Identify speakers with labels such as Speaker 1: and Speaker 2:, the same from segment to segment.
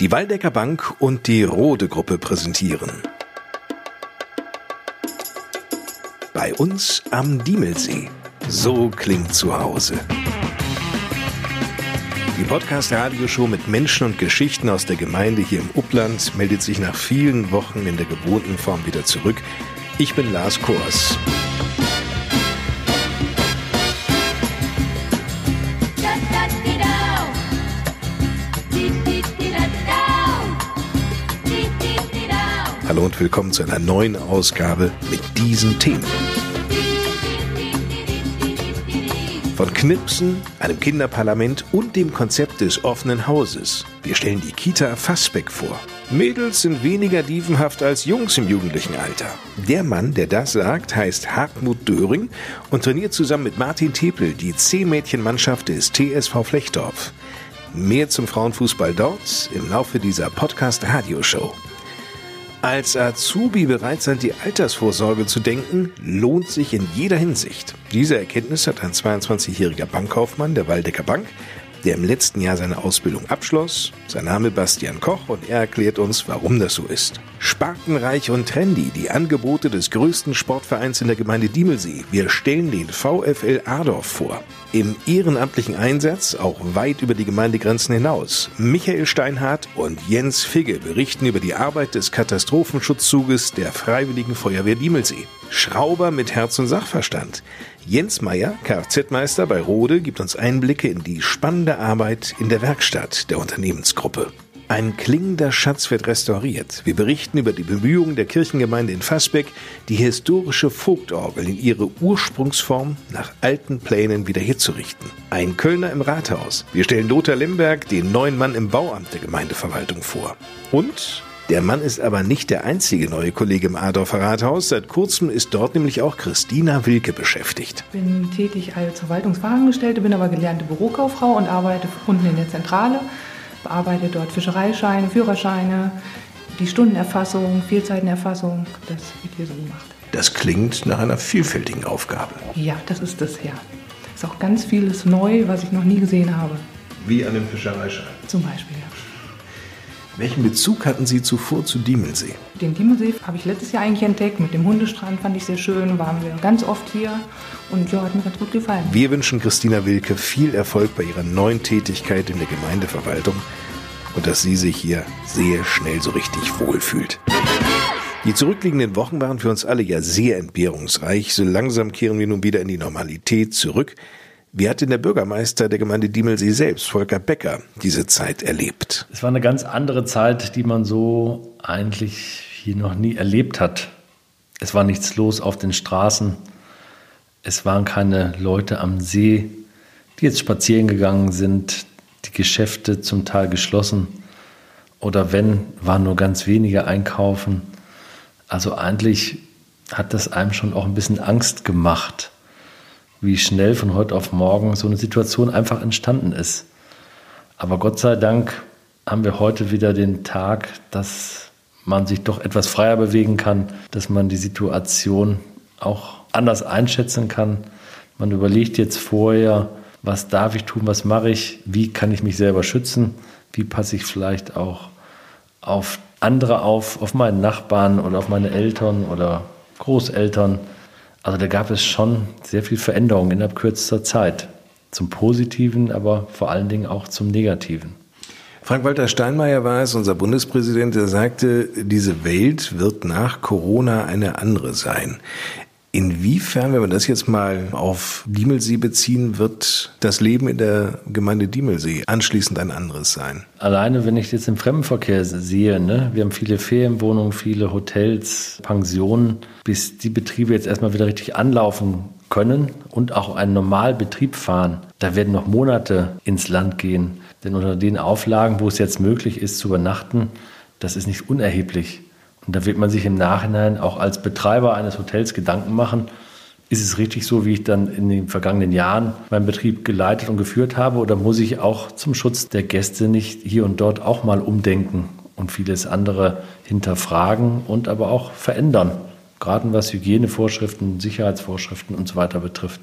Speaker 1: Die Waldecker Bank und die Rode Gruppe präsentieren. Bei uns am Diemelsee. So klingt zu Hause. Die Podcast-Radioshow mit Menschen und Geschichten aus der Gemeinde hier im Upland meldet sich nach vielen Wochen in der gewohnten Form wieder zurück. Ich bin Lars Kors. Hallo und willkommen zu einer neuen Ausgabe mit diesen Themen. Von Knipsen, einem Kinderparlament und dem Konzept des offenen Hauses. Wir stellen die Kita Fassbeck vor. Mädels sind weniger dievenhaft als Jungs im jugendlichen Alter. Der Mann, der das sagt, heißt Hartmut Döring und trainiert zusammen mit Martin Tepel die C-Mädchenmannschaft des TSV Flechdorf. Mehr zum Frauenfußball dort im Laufe dieser Podcast-Radioshow. Als Azubi bereits an die Altersvorsorge zu denken, lohnt sich in jeder Hinsicht. Diese Erkenntnis hat ein 22-jähriger Bankkaufmann der Waldecker Bank der im letzten Jahr seine Ausbildung abschloss. Sein Name Bastian Koch und er erklärt uns, warum das so ist. Spartenreich und trendy, die Angebote des größten Sportvereins in der Gemeinde Diemelsee. Wir stellen den VfL Adorf vor. Im ehrenamtlichen Einsatz auch weit über die Gemeindegrenzen hinaus. Michael Steinhardt und Jens Figge berichten über die Arbeit des Katastrophenschutzzuges der Freiwilligen Feuerwehr Diemelsee. Schrauber mit Herz und Sachverstand. Jens Meyer, Kfz-Meister bei Rode, gibt uns Einblicke in die spannende Arbeit in der Werkstatt der Unternehmensgruppe. Ein klingender Schatz wird restauriert. Wir berichten über die Bemühungen der Kirchengemeinde in Fassbeck, die historische Vogtorgel in ihre Ursprungsform nach alten Plänen wiederherzurichten. Ein Kölner im Rathaus. Wir stellen Lothar Limberg, den neuen Mann im Bauamt der Gemeindeverwaltung vor. Und der Mann ist aber nicht der einzige neue Kollege im Adorfer Rathaus. Seit kurzem ist dort nämlich auch Christina Wilke beschäftigt.
Speaker 2: Ich bin tätig als Verwaltungsfachangestellte, bin aber gelernte Bürokauffrau und arbeite unten in der Zentrale. Bearbeite dort Fischereischeine, Führerscheine, die Stundenerfassung, Fehlzeitenerfassung. Das wird hier so gemacht.
Speaker 1: Das klingt nach einer vielfältigen Aufgabe.
Speaker 2: Ja, das ist es ja. Ist auch ganz vieles neu, was ich noch nie gesehen habe.
Speaker 1: Wie an dem Fischereischein.
Speaker 2: Zum Beispiel.
Speaker 1: Welchen Bezug hatten Sie zuvor zu Diemelsee?
Speaker 2: Den Diemelsee habe ich letztes Jahr eigentlich entdeckt. Mit dem Hundestrand fand ich sehr schön. Waren wir ganz oft hier und ja, hat mir ganz gut gefallen.
Speaker 1: Wir wünschen Christina Wilke viel Erfolg bei ihrer neuen Tätigkeit in der Gemeindeverwaltung und dass sie sich hier sehr schnell so richtig wohlfühlt. Die zurückliegenden Wochen waren für uns alle ja sehr entbehrungsreich. So langsam kehren wir nun wieder in die Normalität zurück. Wie hat denn der Bürgermeister der Gemeinde Diemelsee selbst, Volker Becker, diese Zeit erlebt?
Speaker 3: Es war eine ganz andere Zeit, die man so eigentlich hier noch nie erlebt hat. Es war nichts los auf den Straßen. Es waren keine Leute am See, die jetzt spazieren gegangen sind, die Geschäfte zum Teil geschlossen. Oder wenn, waren nur ganz wenige einkaufen. Also eigentlich hat das einem schon auch ein bisschen Angst gemacht wie schnell von heute auf morgen so eine Situation einfach entstanden ist. Aber Gott sei Dank haben wir heute wieder den Tag, dass man sich doch etwas freier bewegen kann, dass man die Situation auch anders einschätzen kann. Man überlegt jetzt vorher, was darf ich tun, was mache ich, wie kann ich mich selber schützen, wie passe ich vielleicht auch auf andere auf, auf meinen Nachbarn oder auf meine Eltern oder Großeltern. Also da gab es schon sehr viel Veränderung innerhalb kürzester Zeit. Zum Positiven, aber vor allen Dingen auch zum Negativen.
Speaker 1: Frank-Walter Steinmeier war es, unser Bundespräsident, der sagte, diese Welt wird nach Corona eine andere sein. Inwiefern, wenn wir das jetzt mal auf Diemelsee beziehen, wird das Leben in der Gemeinde Diemelsee anschließend ein anderes sein?
Speaker 3: Alleine, wenn ich jetzt im Fremdenverkehr sehe, ne, wir haben viele Ferienwohnungen, viele Hotels, Pensionen, bis die Betriebe jetzt erstmal wieder richtig anlaufen können und auch einen Normalbetrieb fahren, da werden noch Monate ins Land gehen. Denn unter den Auflagen, wo es jetzt möglich ist zu übernachten, das ist nicht unerheblich. Und da wird man sich im Nachhinein auch als Betreiber eines Hotels Gedanken machen, ist es richtig so, wie ich dann in den vergangenen Jahren meinen Betrieb geleitet und geführt habe? Oder muss ich auch zum Schutz der Gäste nicht hier und dort auch mal umdenken und vieles andere hinterfragen und aber auch verändern? Gerade was Hygienevorschriften, Sicherheitsvorschriften und so weiter betrifft.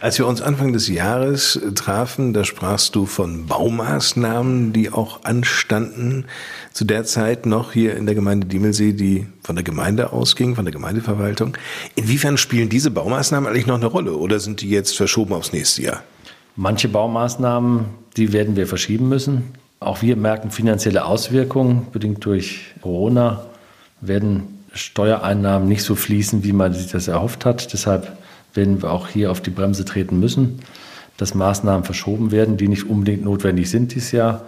Speaker 1: Als wir uns Anfang des Jahres trafen, da sprachst du von Baumaßnahmen, die auch anstanden. Zu der Zeit noch hier in der Gemeinde Diemelsee, die von der Gemeinde ausging, von der Gemeindeverwaltung. Inwiefern spielen diese Baumaßnahmen eigentlich noch eine Rolle oder sind die jetzt verschoben aufs nächste Jahr?
Speaker 3: Manche Baumaßnahmen, die werden wir verschieben müssen. Auch wir merken finanzielle Auswirkungen, bedingt durch Corona werden Steuereinnahmen nicht so fließen, wie man sich das erhofft hat. Deshalb werden wir auch hier auf die Bremse treten müssen, dass Maßnahmen verschoben werden, die nicht unbedingt notwendig sind dieses Jahr,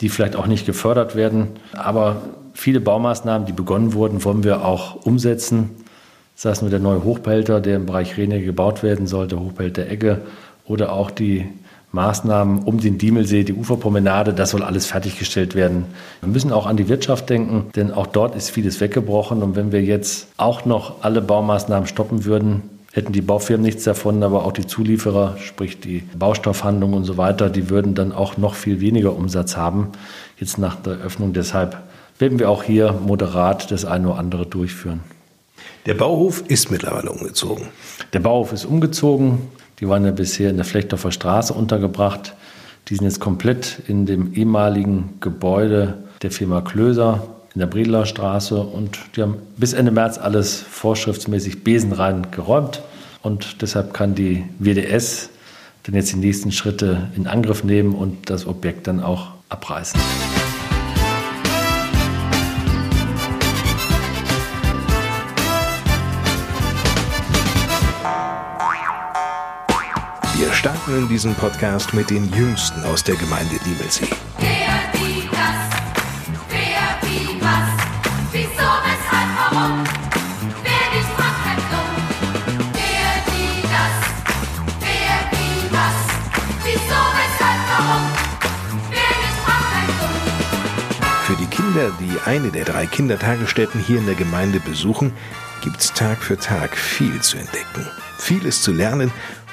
Speaker 3: die vielleicht auch nicht gefördert werden. Aber viele Baumaßnahmen, die begonnen wurden, wollen wir auch umsetzen. Sei es nur der neue Hochbehälter, der im Bereich Rene gebaut werden sollte, Hochbehälter Egge, oder auch die Maßnahmen um den Diemelsee, die Uferpromenade, das soll alles fertiggestellt werden. Wir müssen auch an die Wirtschaft denken, denn auch dort ist vieles weggebrochen. Und wenn wir jetzt auch noch alle Baumaßnahmen stoppen würden, hätten die Baufirmen nichts davon, aber auch die Zulieferer, sprich die Baustoffhandlung und so weiter, die würden dann auch noch viel weniger Umsatz haben, jetzt nach der Öffnung. Deshalb werden wir auch hier moderat das eine oder andere durchführen.
Speaker 1: Der Bauhof ist mittlerweile umgezogen.
Speaker 3: Der Bauhof ist umgezogen. Die waren ja bisher in der Flechtdorfer Straße untergebracht. Die sind jetzt komplett in dem ehemaligen Gebäude der Firma Klöser in der Bredler Straße und die haben bis Ende März alles vorschriftsmäßig besenrein geräumt und deshalb kann die WDS dann jetzt die nächsten Schritte in Angriff nehmen und das Objekt dann auch abreißen.
Speaker 1: In diesem Podcast mit den Jüngsten aus der Gemeinde Diemelsee.
Speaker 4: Wer, wie, das, wer, wie, was, wieso, weshalb, warum, wer nicht fragt, bleibt dumm. Wer, wie, das, wer, wie, was, wieso, weshalb, warum, wer nicht fragt, bleibt dumm.
Speaker 1: Für die Kinder, die eine der drei Kindertagesstätten hier in der Gemeinde besuchen, gibt's Tag für Tag viel zu entdecken, vieles zu lernen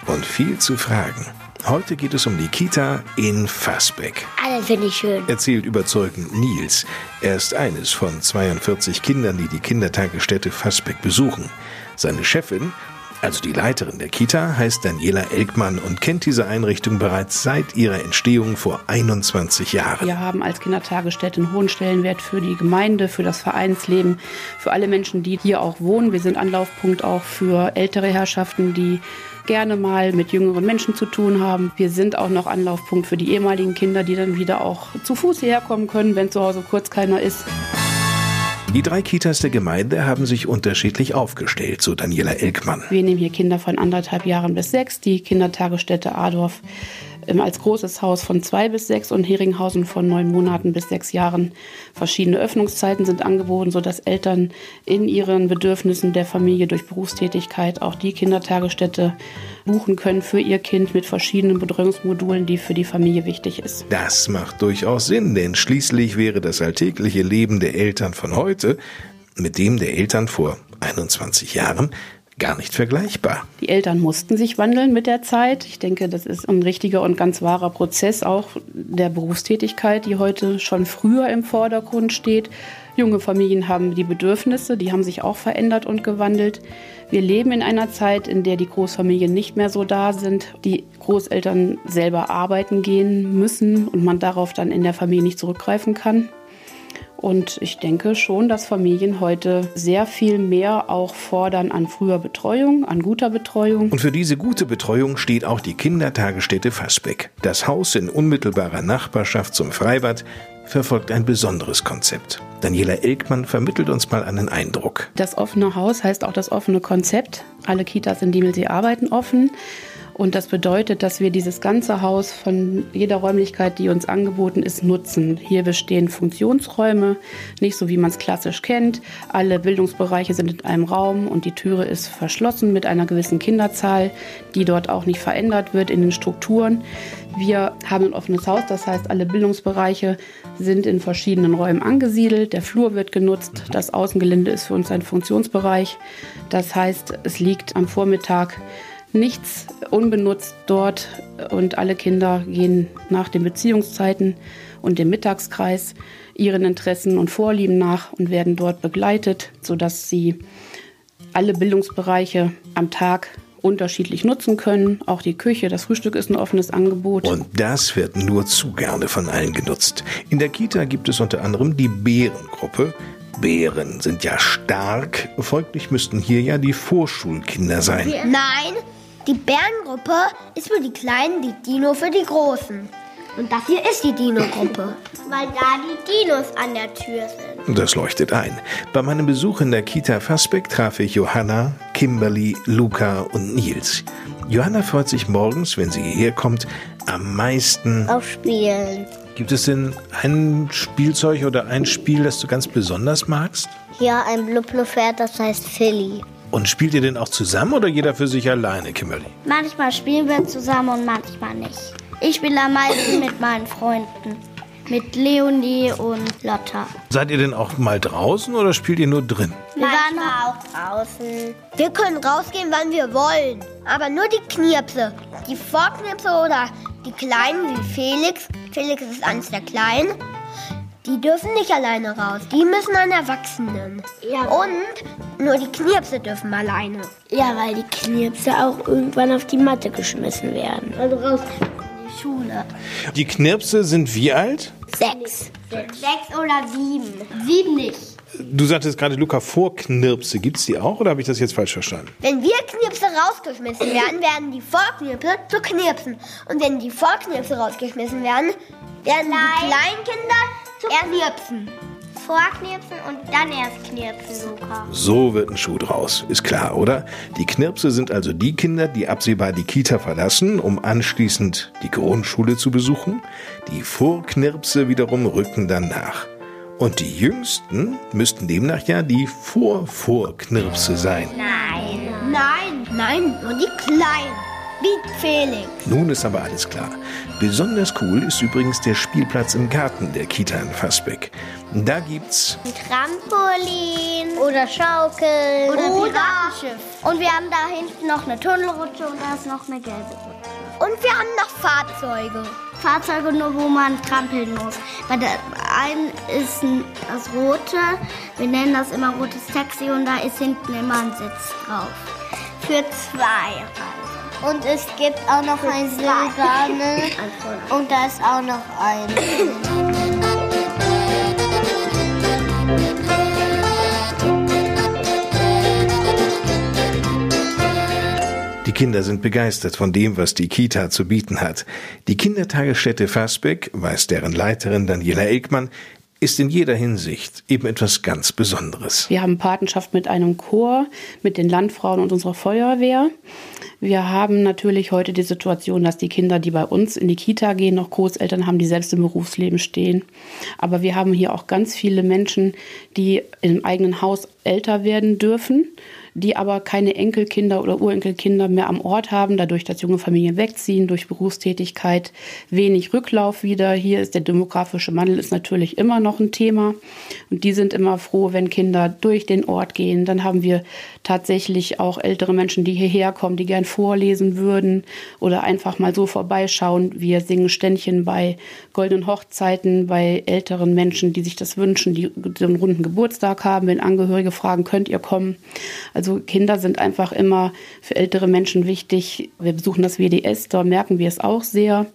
Speaker 1: und viel zu fragen. Heute geht es um die Kita in Fassbeck.
Speaker 5: Alle finde ich schön.
Speaker 1: Erzählt überzeugend Nils. Er ist eines von 42 Kindern, die die Kindertagesstätte Fassbeck besuchen. Seine Chefin, also die Leiterin der Kita, heißt Daniela Elkmann und kennt diese Einrichtung bereits seit ihrer Entstehung vor 21 Jahren.
Speaker 6: Wir haben als Kindertagesstätte einen hohen Stellenwert für die Gemeinde, für das Vereinsleben, für alle Menschen, die hier auch wohnen. Wir sind Anlaufpunkt auch für ältere Herrschaften, die gerne mal mit jüngeren Menschen zu tun haben. Wir sind auch noch Anlaufpunkt für die ehemaligen Kinder, die dann wieder auch zu Fuß hierher kommen können, wenn zu Hause kurz keiner ist.
Speaker 1: Die drei Kitas der Gemeinde haben sich unterschiedlich aufgestellt, so Daniela Elkmann.
Speaker 6: Wir nehmen hier Kinder von anderthalb Jahren bis sechs. Die Kindertagesstätte Adorf als großes Haus von zwei bis sechs und Heringhausen von neun Monaten bis sechs Jahren. Verschiedene Öffnungszeiten sind angeboten, sodass Eltern in ihren Bedürfnissen der Familie durch Berufstätigkeit auch die Kindertagesstätte buchen können für ihr Kind mit verschiedenen Betreuungsmodulen, die für die Familie wichtig ist.
Speaker 1: Das macht durchaus Sinn, denn schließlich wäre das alltägliche Leben der Eltern von heute mit dem der Eltern vor 21 Jahren gar nicht vergleichbar.
Speaker 6: Die Eltern mussten sich wandeln mit der Zeit. Ich denke, das ist ein richtiger und ganz wahrer Prozess auch der Berufstätigkeit, die heute schon früher im Vordergrund steht. Junge Familien haben die Bedürfnisse, die haben sich auch verändert und gewandelt. Wir leben in einer Zeit, in der die Großfamilien nicht mehr so da sind, die Großeltern selber arbeiten gehen müssen und man darauf dann in der Familie nicht zurückgreifen kann. Und ich denke schon, dass Familien heute sehr viel mehr auch fordern an früher Betreuung, an guter Betreuung.
Speaker 1: Und für diese gute Betreuung steht auch die Kindertagesstätte Fassbeck. Das Haus in unmittelbarer Nachbarschaft zum Freibad verfolgt ein besonderes Konzept. Daniela Elkmann vermittelt uns mal einen Eindruck.
Speaker 6: Das offene Haus heißt auch das offene Konzept. Alle Kitas in Diemelsee arbeiten offen. Und das bedeutet, dass wir dieses ganze Haus von jeder Räumlichkeit, die uns angeboten ist, nutzen. Hier bestehen Funktionsräume, nicht so wie man es klassisch kennt. Alle Bildungsbereiche sind in einem Raum und die Türe ist verschlossen mit einer gewissen Kinderzahl, die dort auch nicht verändert wird in den Strukturen. Wir haben ein offenes Haus, das heißt, alle Bildungsbereiche sind in verschiedenen Räumen angesiedelt. Der Flur wird genutzt. Das Außengelände ist für uns ein Funktionsbereich. Das heißt, es liegt am Vormittag nichts unbenutzt dort und alle Kinder gehen nach den Beziehungszeiten und dem Mittagskreis ihren Interessen und Vorlieben nach und werden dort begleitet, sodass sie alle Bildungsbereiche am Tag unterschiedlich nutzen können. Auch die Küche, das Frühstück ist ein offenes Angebot.
Speaker 1: Und das wird nur zu gerne von allen genutzt. In der Kita gibt es unter anderem die Bärengruppe. Bären sind ja stark, folglich müssten hier ja die Vorschulkinder sein.
Speaker 5: Nein, die Bärengruppe ist für die Kleinen, die Dino für die Großen. Und das hier ist die Dino-Gruppe. Weil da die Dinos an der Tür sind.
Speaker 1: Das leuchtet ein. Bei meinem Besuch in der Kita Fasbeck traf ich Johanna, Kimberly, Luca und Nils. Johanna freut sich morgens, wenn sie hierher kommt, am meisten.
Speaker 5: Auf Spielen.
Speaker 1: Gibt es denn ein Spielzeug oder ein Spiel, das du ganz besonders magst?
Speaker 5: Hier ein Blub-Blub-Pferd, das heißt Philly.
Speaker 1: Und spielt ihr denn auch zusammen oder jeder für sich alleine, Kimberly?
Speaker 5: Manchmal spielen wir zusammen und manchmal nicht. Ich spiele am meisten mit meinen Freunden. Mit Leonie und Lotta.
Speaker 1: Seid ihr denn auch mal draußen oder spielt ihr nur drin?
Speaker 5: Wir waren auch draußen. Wir können rausgehen, wann wir wollen. Aber nur die Knirpse. Die Vorknirpse oder die Kleinen wie Felix. Felix ist eines der Kleinen. Die dürfen nicht alleine raus. Die müssen an Erwachsenen. Und nur die Knirpse dürfen alleine.
Speaker 7: Ja, weil die Knirpse auch irgendwann auf die Matte geschmissen werden.
Speaker 5: Also raus in die Schule.
Speaker 1: Die Knirpse sind wie alt?
Speaker 5: Sechs. Sechs oder sieben. Sieben nicht.
Speaker 1: Du sagtest gerade, Luca, Vorknirpse. Gibt es die auch oder habe ich das jetzt falsch verstanden?
Speaker 5: Wenn wir Knirpse rausgeschmissen werden, werden die Vorknirpse zu Knirpsen. Und wenn die Vorknirpse rausgeschmissen werden, werden die Kleinkinder zu Knirpsen. Vorknirpsen und dann erst knirpsen, Luca.
Speaker 1: So wird ein Schuh draus, ist klar, oder? Die Knirpse sind also die Kinder, die absehbar die Kita verlassen, um anschließend die Grundschule zu besuchen. Die Vorknirpse wiederum rücken dann nach. Und die Jüngsten müssten demnach ja die Vor-Vorknirpse sein.
Speaker 5: Nein. Nein, nein, nur die Kleinen. Wie Felix.
Speaker 1: Nun ist aber alles klar. Besonders cool ist übrigens der Spielplatz im Garten der Kita in Fassbeck. Da gibt's
Speaker 5: Ein Trampolin. Oder Schaukel. Oder, Piratenschiff. Und wir haben da hinten noch eine Tunnelrutsche und da ist noch eine gelbe Rutsche. Und wir haben noch Fahrzeuge. Fahrzeuge nur, wo man trampeln muss. Bei der einen ist das rote, wir nennen das immer rotes Taxi und da ist hinten immer ein Sitz drauf. Für zwei also. Und es gibt auch noch ein Silberne und da ist auch noch ein.
Speaker 1: Die Kinder sind begeistert von dem, was die Kita zu bieten hat. Die Kindertagesstätte Fassbeck, weiß deren Leiterin Daniela Elkmann, ist in jeder Hinsicht eben etwas ganz Besonderes.
Speaker 6: Wir haben Patenschaft mit einem Chor, mit den Landfrauen und unserer Feuerwehr. Wir haben natürlich heute die Situation, dass die Kinder, die bei uns in die Kita gehen, noch Großeltern haben, die selbst im Berufsleben stehen. Aber wir haben hier auch ganz viele Menschen, die im eigenen Haus älter werden dürfen, die aber keine Enkelkinder oder Urenkelkinder mehr am Ort haben, dadurch, dass junge Familien wegziehen, durch Berufstätigkeit, wenig Rücklauf wieder. Hier ist der demografische Wandel ist natürlich immer noch ein Thema. Und die sind immer froh, wenn Kinder durch den Ort gehen. Dann haben wir tatsächlich auch ältere Menschen, die hierher kommen, die gern vorlesen würden oder einfach mal so vorbeischauen. Wir singen Ständchen bei goldenen Hochzeiten, bei älteren Menschen, die sich das wünschen, die einen runden Geburtstag haben, wenn Angehörige fragen, könnt ihr kommen? Also Kinder sind einfach immer für ältere Menschen wichtig. Wir besuchen das WDS, da merken wir es auch sehr.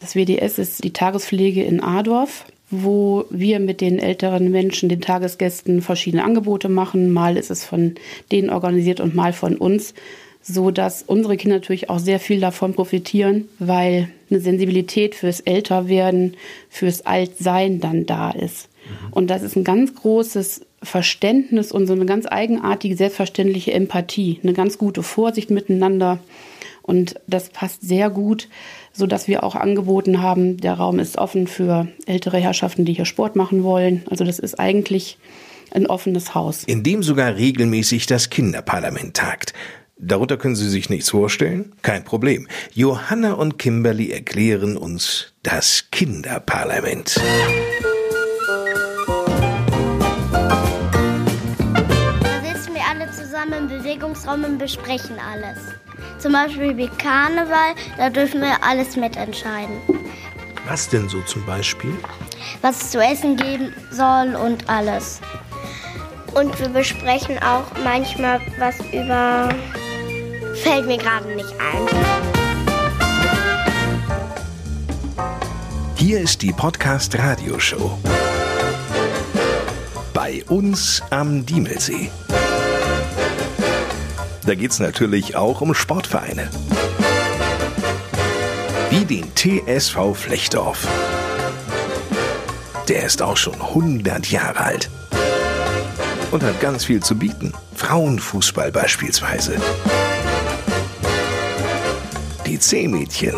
Speaker 6: Das WDS ist die Tagespflege in Adorf wo wir mit den älteren Menschen, den Tagesgästen verschiedene Angebote machen. Mal ist es von denen organisiert und mal von uns, so dass unsere Kinder natürlich auch sehr viel davon profitieren, weil eine Sensibilität fürs Älterwerden, fürs Altsein dann da ist. Und das ist ein ganz großes Verständnis und so eine ganz eigenartige, selbstverständliche Empathie, eine ganz gute Vorsicht miteinander. Und das passt sehr gut, so dass wir auch angeboten haben, der Raum ist offen für ältere Herrschaften, die hier Sport machen wollen. Also das ist eigentlich ein offenes Haus.
Speaker 1: in dem sogar regelmäßig das Kinderparlament tagt. Darunter können Sie sich nichts vorstellen? Kein Problem. Johanna und Kimberly erklären uns das Kinderparlament.
Speaker 5: Bewegungsraum und besprechen alles. Zum Beispiel wie Karneval, da dürfen wir alles mitentscheiden.
Speaker 1: Was denn so zum Beispiel?
Speaker 5: Was es zu essen geben soll und alles. Und wir besprechen auch manchmal was über. Fällt mir gerade nicht ein.
Speaker 1: Hier ist die Podcast Radioshow. Bei uns am Diemelsee. Da geht's natürlich auch um Sportvereine. Wie den TSV Flechtdorf. Der ist auch schon 100 Jahre alt. Und hat ganz viel zu bieten. Frauenfußball beispielsweise. Die C-Mädchen.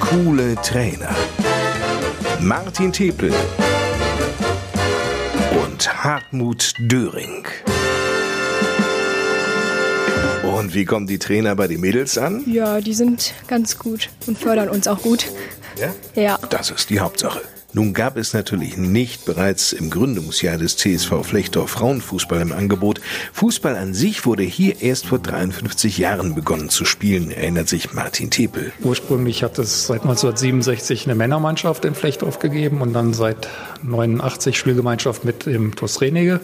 Speaker 1: Coole Trainer. Martin Tepel. Und Hartmut Döring. Und wie kommen die Trainer bei den Mädels an?
Speaker 8: Ja, die sind ganz gut und fördern uns auch gut.
Speaker 1: Ja?
Speaker 8: Ja.
Speaker 1: Das ist die Hauptsache. Nun gab es natürlich nicht bereits im Gründungsjahr des TSV Flechtdorf Frauenfußball im Angebot. Fußball an sich wurde hier erst vor 53 Jahren begonnen zu spielen, erinnert sich Martin Tepel.
Speaker 9: Ursprünglich hat es seit 1967 eine Männermannschaft in Flechtdorf gegeben und dann seit 89 Spielgemeinschaft mit dem TuS Renege.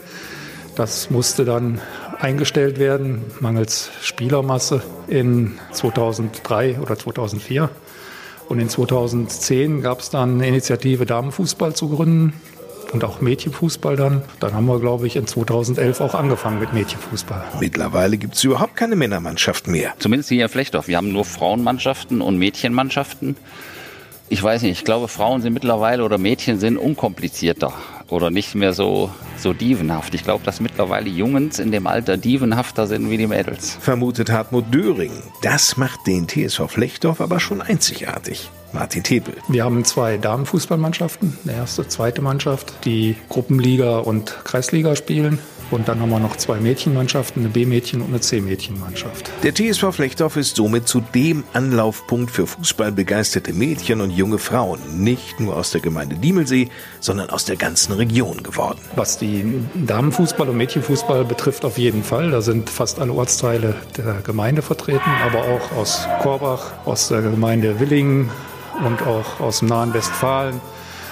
Speaker 9: Das musste dann eingestellt werden, mangels Spielermasse in 2003 oder 2004. Und in 2010 gab es dann eine Initiative, Damenfußball zu gründen und auch Mädchenfußball dann. Dann haben wir, glaube ich, in 2011 auch angefangen mit Mädchenfußball.
Speaker 1: Mittlerweile gibt es überhaupt keine Männermannschaft mehr.
Speaker 10: Zumindest hier in Flechtdorf. Wir haben nur Frauenmannschaften und Mädchenmannschaften. Ich weiß nicht, ich glaube, Frauen sind mittlerweile oder Mädchen sind unkomplizierter oder nicht mehr so, so dievenhaft. Ich glaube, dass mittlerweile Jungs in dem Alter dievenhafter sind wie die Mädels.
Speaker 1: Vermutet Hartmut Döring. Das macht den TSV Flechtdorf aber schon einzigartig. Martin Tepel.
Speaker 9: Wir haben zwei Damenfußballmannschaften, eine erste, zweite Mannschaft, die Gruppenliga und Kreisliga spielen. Und dann haben wir noch zwei Mädchenmannschaften, eine B-Mädchen- und eine C-Mädchenmannschaft.
Speaker 1: Der TSV Flechtdorf ist somit zu dem Anlaufpunkt für fußballbegeisterte Mädchen und junge Frauen, nicht nur aus der Gemeinde Diemelsee, sondern aus der ganzen Region geworden.
Speaker 9: Was die Damenfußball und Mädchenfußball betrifft, auf jeden Fall. Da sind fast alle Ortsteile der Gemeinde vertreten, aber auch aus Korbach, aus der Gemeinde Willingen und auch aus dem nahen Westfalen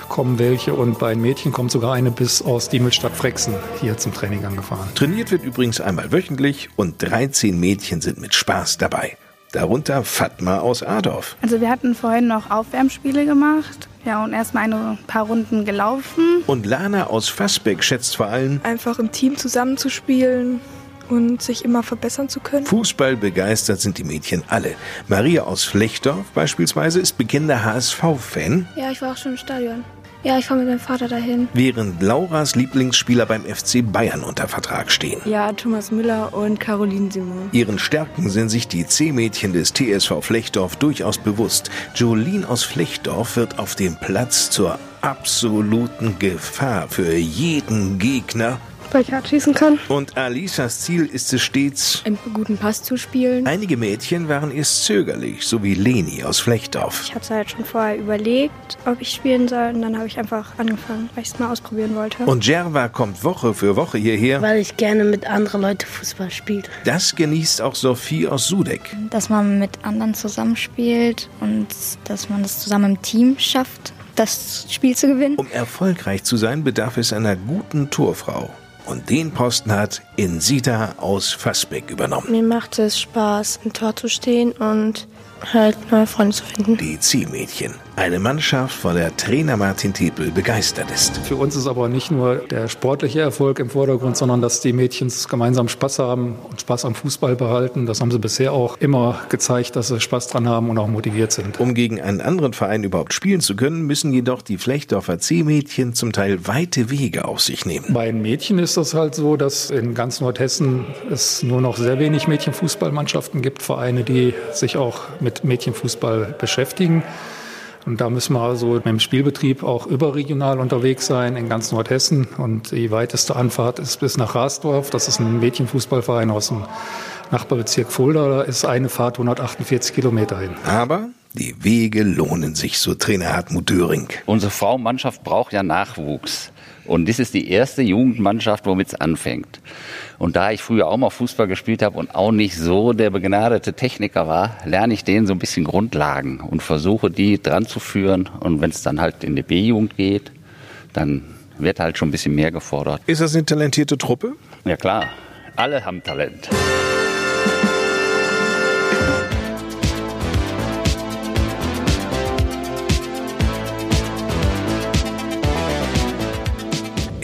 Speaker 9: kommen welche und bei den Mädchen kommt sogar eine bis aus Diemelstadt-Frexen hier zum Training angefahren.
Speaker 1: Trainiert wird übrigens einmal wöchentlich und 13 Mädchen sind mit Spaß dabei. Darunter Fatma aus Adorf.
Speaker 11: Also wir hatten vorhin noch Aufwärmspiele gemacht. Ja, und erstmal ein paar Runden gelaufen.
Speaker 1: Und Lana aus Fassbeck schätzt vor allem,
Speaker 8: Einfach im Team zusammenzuspielen und sich immer verbessern zu können.
Speaker 1: Fußball begeistert sind die Mädchen alle. Maria aus Flechtdorf beispielsweise ist bekennender HSV-Fan,
Speaker 8: Ja, ich war auch schon im Stadion. Ja, ich fahre mit meinem Vater dahin.
Speaker 1: während Lauras Lieblingsspieler beim FC Bayern unter Vertrag stehen.
Speaker 8: Ja, Thomas Müller und Caroline Simon.
Speaker 1: Ihren Stärken sind sich die C-Mädchen des TSV Flechtdorf durchaus bewusst. Jolene aus Flechtdorf wird auf dem Platz zur absoluten Gefahr für jeden Gegner.
Speaker 8: Weil ich hart schießen kann.
Speaker 1: Und Alisas Ziel ist es stets,
Speaker 8: Einen guten Pass zu spielen.
Speaker 1: einige Mädchen waren erst zögerlich, so wie Leni aus Flechtdorf.
Speaker 8: Ich habe es halt schon vorher überlegt, ob ich spielen soll. Und dann habe ich einfach angefangen, weil ich es mal ausprobieren wollte.
Speaker 1: Und Jerva kommt Woche für Woche hierher.
Speaker 7: Weil ich gerne mit anderen Leuten Fußball spiele.
Speaker 1: Das genießt auch Sophie aus Sudeck.
Speaker 11: Dass man mit anderen zusammenspielt und dass man es zusammen im Team schafft, das Spiel zu gewinnen.
Speaker 1: Um erfolgreich zu sein, bedarf es einer guten Torfrau. Und den Posten hat Insita aus Fassbeck übernommen.
Speaker 8: Mir macht es Spaß, im Tor zu stehen und halt neue Freunde zu finden.
Speaker 1: Die Zielmädchen. Eine Mannschaft, von der Trainer Martin Tepel begeistert ist.
Speaker 9: Für uns ist aber nicht nur der sportliche Erfolg im Vordergrund, sondern dass die Mädchen gemeinsam Spaß haben und Spaß am Fußball behalten. Das haben sie bisher auch immer gezeigt, dass sie Spaß dran haben und auch motiviert sind.
Speaker 1: Um gegen einen anderen Verein überhaupt spielen zu können, müssen jedoch die Flechtdorfer C-Mädchen zum Teil weite Wege auf sich nehmen.
Speaker 9: Bei den Mädchen ist das halt so, dass in ganz Nordhessen es nur noch sehr wenig Mädchenfußballmannschaften gibt, Vereine, die sich auch mit Mädchenfußball beschäftigen. Und da müssen wir also mit dem Spielbetrieb auch überregional unterwegs sein in ganz Nordhessen. Und die weiteste Anfahrt ist bis nach Rasdorf. Das ist ein Mädchenfußballverein aus dem Nachbarbezirk Fulda. Da ist eine Fahrt 148 Kilometer hin.
Speaker 1: Aber die Wege lohnen sich, so Trainer Hartmut Döring.
Speaker 10: Unsere Frauenmannschaft braucht ja Nachwuchs. Und das ist die erste Jugendmannschaft, womit es anfängt. Und da ich früher auch mal Fußball gespielt habe und auch nicht so der begnadete Techniker war, lerne ich denen so ein bisschen Grundlagen und versuche die dran zu führen. Und wenn es dann halt in die B-Jugend geht, dann wird halt schon ein bisschen mehr gefordert.
Speaker 1: Ist das eine talentierte Truppe?
Speaker 10: Ja klar, alle haben Talent.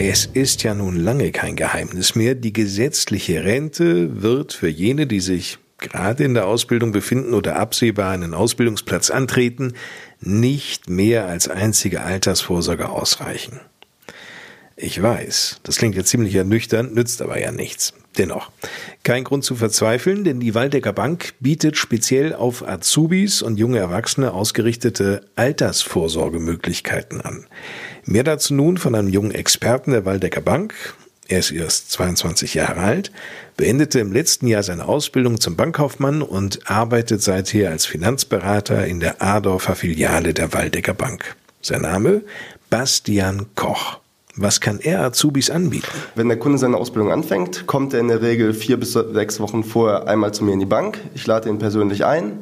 Speaker 1: Es ist ja nun lange kein Geheimnis mehr. Die gesetzliche Rente wird für jene, die sich gerade in der Ausbildung befinden oder absehbar einen Ausbildungsplatz antreten, nicht mehr als einzige Altersvorsorge ausreichen. Ich weiß, das klingt jetzt ziemlich ernüchternd, nützt aber ja nichts. Dennoch, kein Grund zu verzweifeln, denn die Waldecker Bank bietet speziell auf Azubis und junge Erwachsene ausgerichtete Altersvorsorgemöglichkeiten an. Mehr dazu nun von einem jungen Experten der Waldecker Bank. Er ist erst 22 Jahre alt, beendete im letzten Jahr seine Ausbildung zum Bankkaufmann und arbeitet seither als Finanzberater in der Adorfer Filiale der Waldecker Bank. Sein Name? Bastian Koch. Was kann er Azubis anbieten?
Speaker 12: Wenn der Kunde seine Ausbildung anfängt, kommt er in der Regel vier bis sechs Wochen vorher einmal zu mir in die Bank. Ich lade ihn persönlich ein